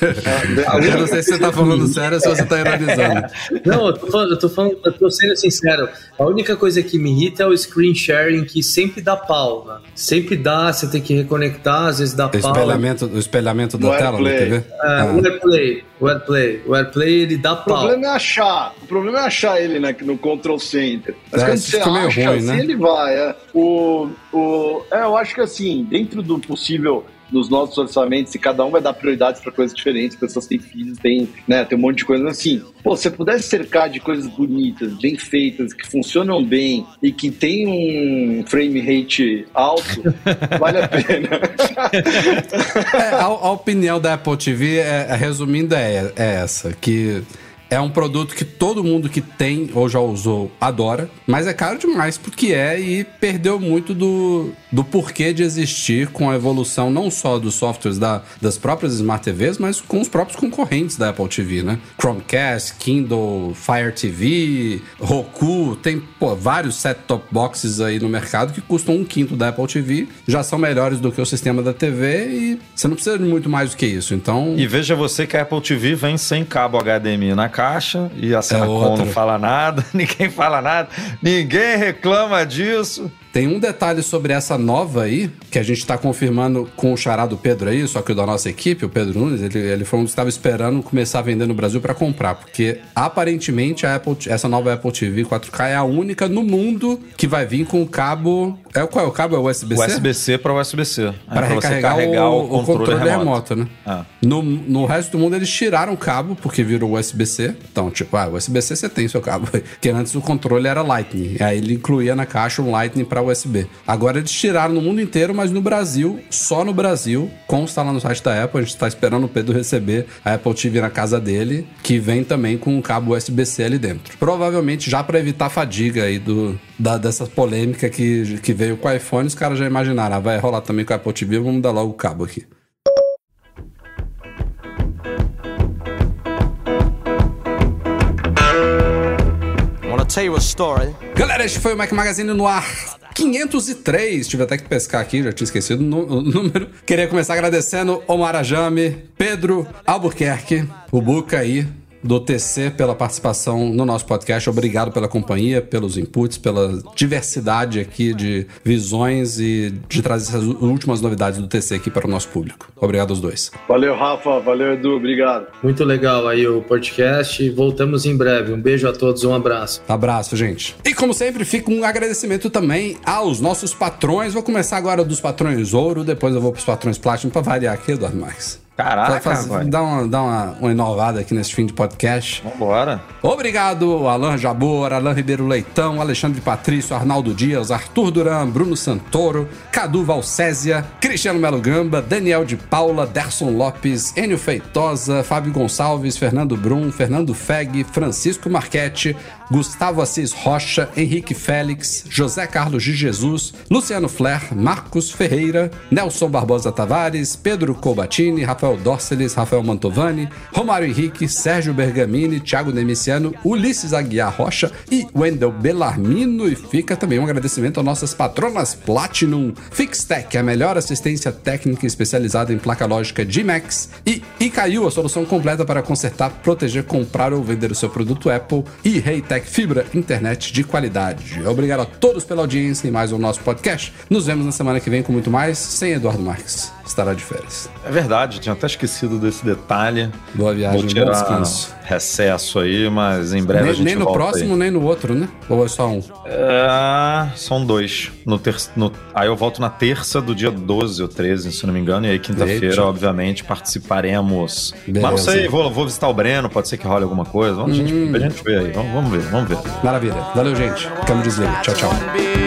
eu não sei se você tá falando sério ou se você tá ironizando. Não, eu tô, falando, eu tô falando, eu tô sendo sincero. A única coisa que me irrita é o screen sharing que sempre dá pau, né? Sempre dá, você tem que reconectar, às vezes dá O pau. espelhamento, o espelhamento da No tela na AirPlay. TV? É, Ah. O AirPlay, o AirPlay, o AirPlay ele dá O pau. problema é achar. O problema é achar ele né, no Control Center. Mas É, quando você acha, ruim, assim, né? ele vai. É. O, o, é, eu acho que assim, dentro do possível nos nossos orçamentos, e cada um vai dar prioridades para coisas diferentes, pessoas têm filhos, tem, né, tem um monte de coisa assim. Pô, se você pudesse cercar de coisas bonitas, bem feitas, que funcionam bem e que tem um frame rate alto, *laughs* vale a pena. É, a, a opinião da Apple TV, é, resumindo, é, é essa: que é um produto que todo mundo que tem ou já usou adora, mas é caro demais porque é e perdeu muito do, do porquê de existir com a evolução não só dos softwares da, das próprias Smart TVs, mas com os próprios concorrentes da Apple TV, né? Chromecast, Kindle, Fire TV, Roku, tem pô, vários set-top boxes aí no mercado que custam um quinto da Apple TV, já são melhores do que o sistema da TV e você não precisa de muito mais do que isso. Então, E veja você que a Apple TV vem sem cabo HDMI na caixa e a Senacom outra. não fala nada, *laughs* ninguém fala nada, ninguém reclama disso. Tem um detalhe sobre essa nova aí, que a gente tá confirmando com o chará do Pedro aí, só que o da nossa equipe, o Pedro Nunes, ele, ele foi um dos que estava esperando começar a vender no Brasil para comprar, porque aparentemente a Apple, essa nova Apple TV 4K é a única no mundo que vai vir com o cabo. É, qual é o cabo? É o USB-C? USB-C para USB-C. É Para pra você recarregar carregar o, o controle, remoto, né? Ah. No, no resto do mundo eles tiraram o cabo, porque virou USB-C. Então, tipo, ah, USB-C você tem seu cabo. Porque antes o controle era Lightning. Aí ele incluía na caixa um Lightning para USB. Agora eles tiraram no mundo inteiro, mas no Brasil, só no Brasil, consta lá no site da Apple. A gente tá esperando o Pedro receber a Apple TV na casa dele, que vem também com um cabo USB-C ali dentro. Provavelmente já para evitar a fadiga aí do, da, dessa polêmica que, que veio com o iPhone, os caras já imaginaram, ah, vai rolar também com a Apple TV, vamos dar logo o cabo aqui. Galera, este foi o Mac Magazine no ar. 503, tive até que pescar aqui, já tinha esquecido o número. Queria começar agradecendo Omar Ajame, Pedro Albuquerque, o Buca aí, do TC, pela participação no nosso podcast. Obrigado pela companhia, pelos inputs, pela diversidade aqui de visões e de trazer essas últimas novidades do TC aqui para o nosso público. Obrigado aos dois. Valeu, Rafa. Valeu, Edu. Obrigado. Muito legal aí o podcast. Voltamos em breve. Um beijo a todos, um abraço. Abraço, gente. E como sempre, fica um agradecimento também aos nossos patrões. Vou começar agora dos patrões ouro, depois eu vou pros patrões platinum pra variar aqui, Eduardo Marques. Caraca, Faz- vai. dá uma, dá uma, uma inovada aqui nesse fim de podcast. Vambora. Obrigado, Alan Jabor, Alan Ribeiro Leitão, Alexandre Patrício, Arnaldo Dias, Arthur Duran, Bruno Santoro, Cadu Valcésia, Cristiano Melo Gamba, Daniel de Paula, Derson Lopes, Enio Feitosa, Fábio Gonçalves, Fernando Brum, Fernando Feg, Francisco Marchetti, Gustavo Assis Rocha, Henrique Félix, José Carlos de Jesus, Luciano Flair, Marcos Ferreira, Nelson Barbosa Tavares, Pedro Colbatini, Rafael Dorceles, Rafael Mantovani, Romário Henrique, Sérgio Bergamini, Thiago Demiciano, Ulisses Aguiar Rocha e Wendel Bellarmino. E fica também um agradecimento a nossas patronas Platinum, Fixtech, a melhor assistência técnica especializada em placa lógica G-Max, e Icaiu, a solução completa para consertar, proteger, comprar ou vender o seu produto Apple, e Reitec Fibra, internet de qualidade. Obrigado a todos pela audiência em mais um nosso podcast. Nos vemos na semana que vem com muito mais, sem Eduardo Marques. Estará de férias. É verdade, tinha até esquecido desse detalhe. Boa viagem, Vou bom tirar descanso. recesso aí, mas em breve a Nem, gente nem no volta próximo, aí. nem no outro, né? Ou é só um? É, são dois. No ter... no... Aí eu volto na terça do dia 12 ou 13, se não me engano. E aí quinta-feira, obviamente, participaremos. Beleza. Mas não sei, vou, vou visitar o Breno, pode ser que role alguma coisa. Vamos, Hum. gente, a gente vê aí. Vamos, vamos ver, vamos ver. Maravilha. Valeu, gente. Câmbio desliga. Tchau, tchau.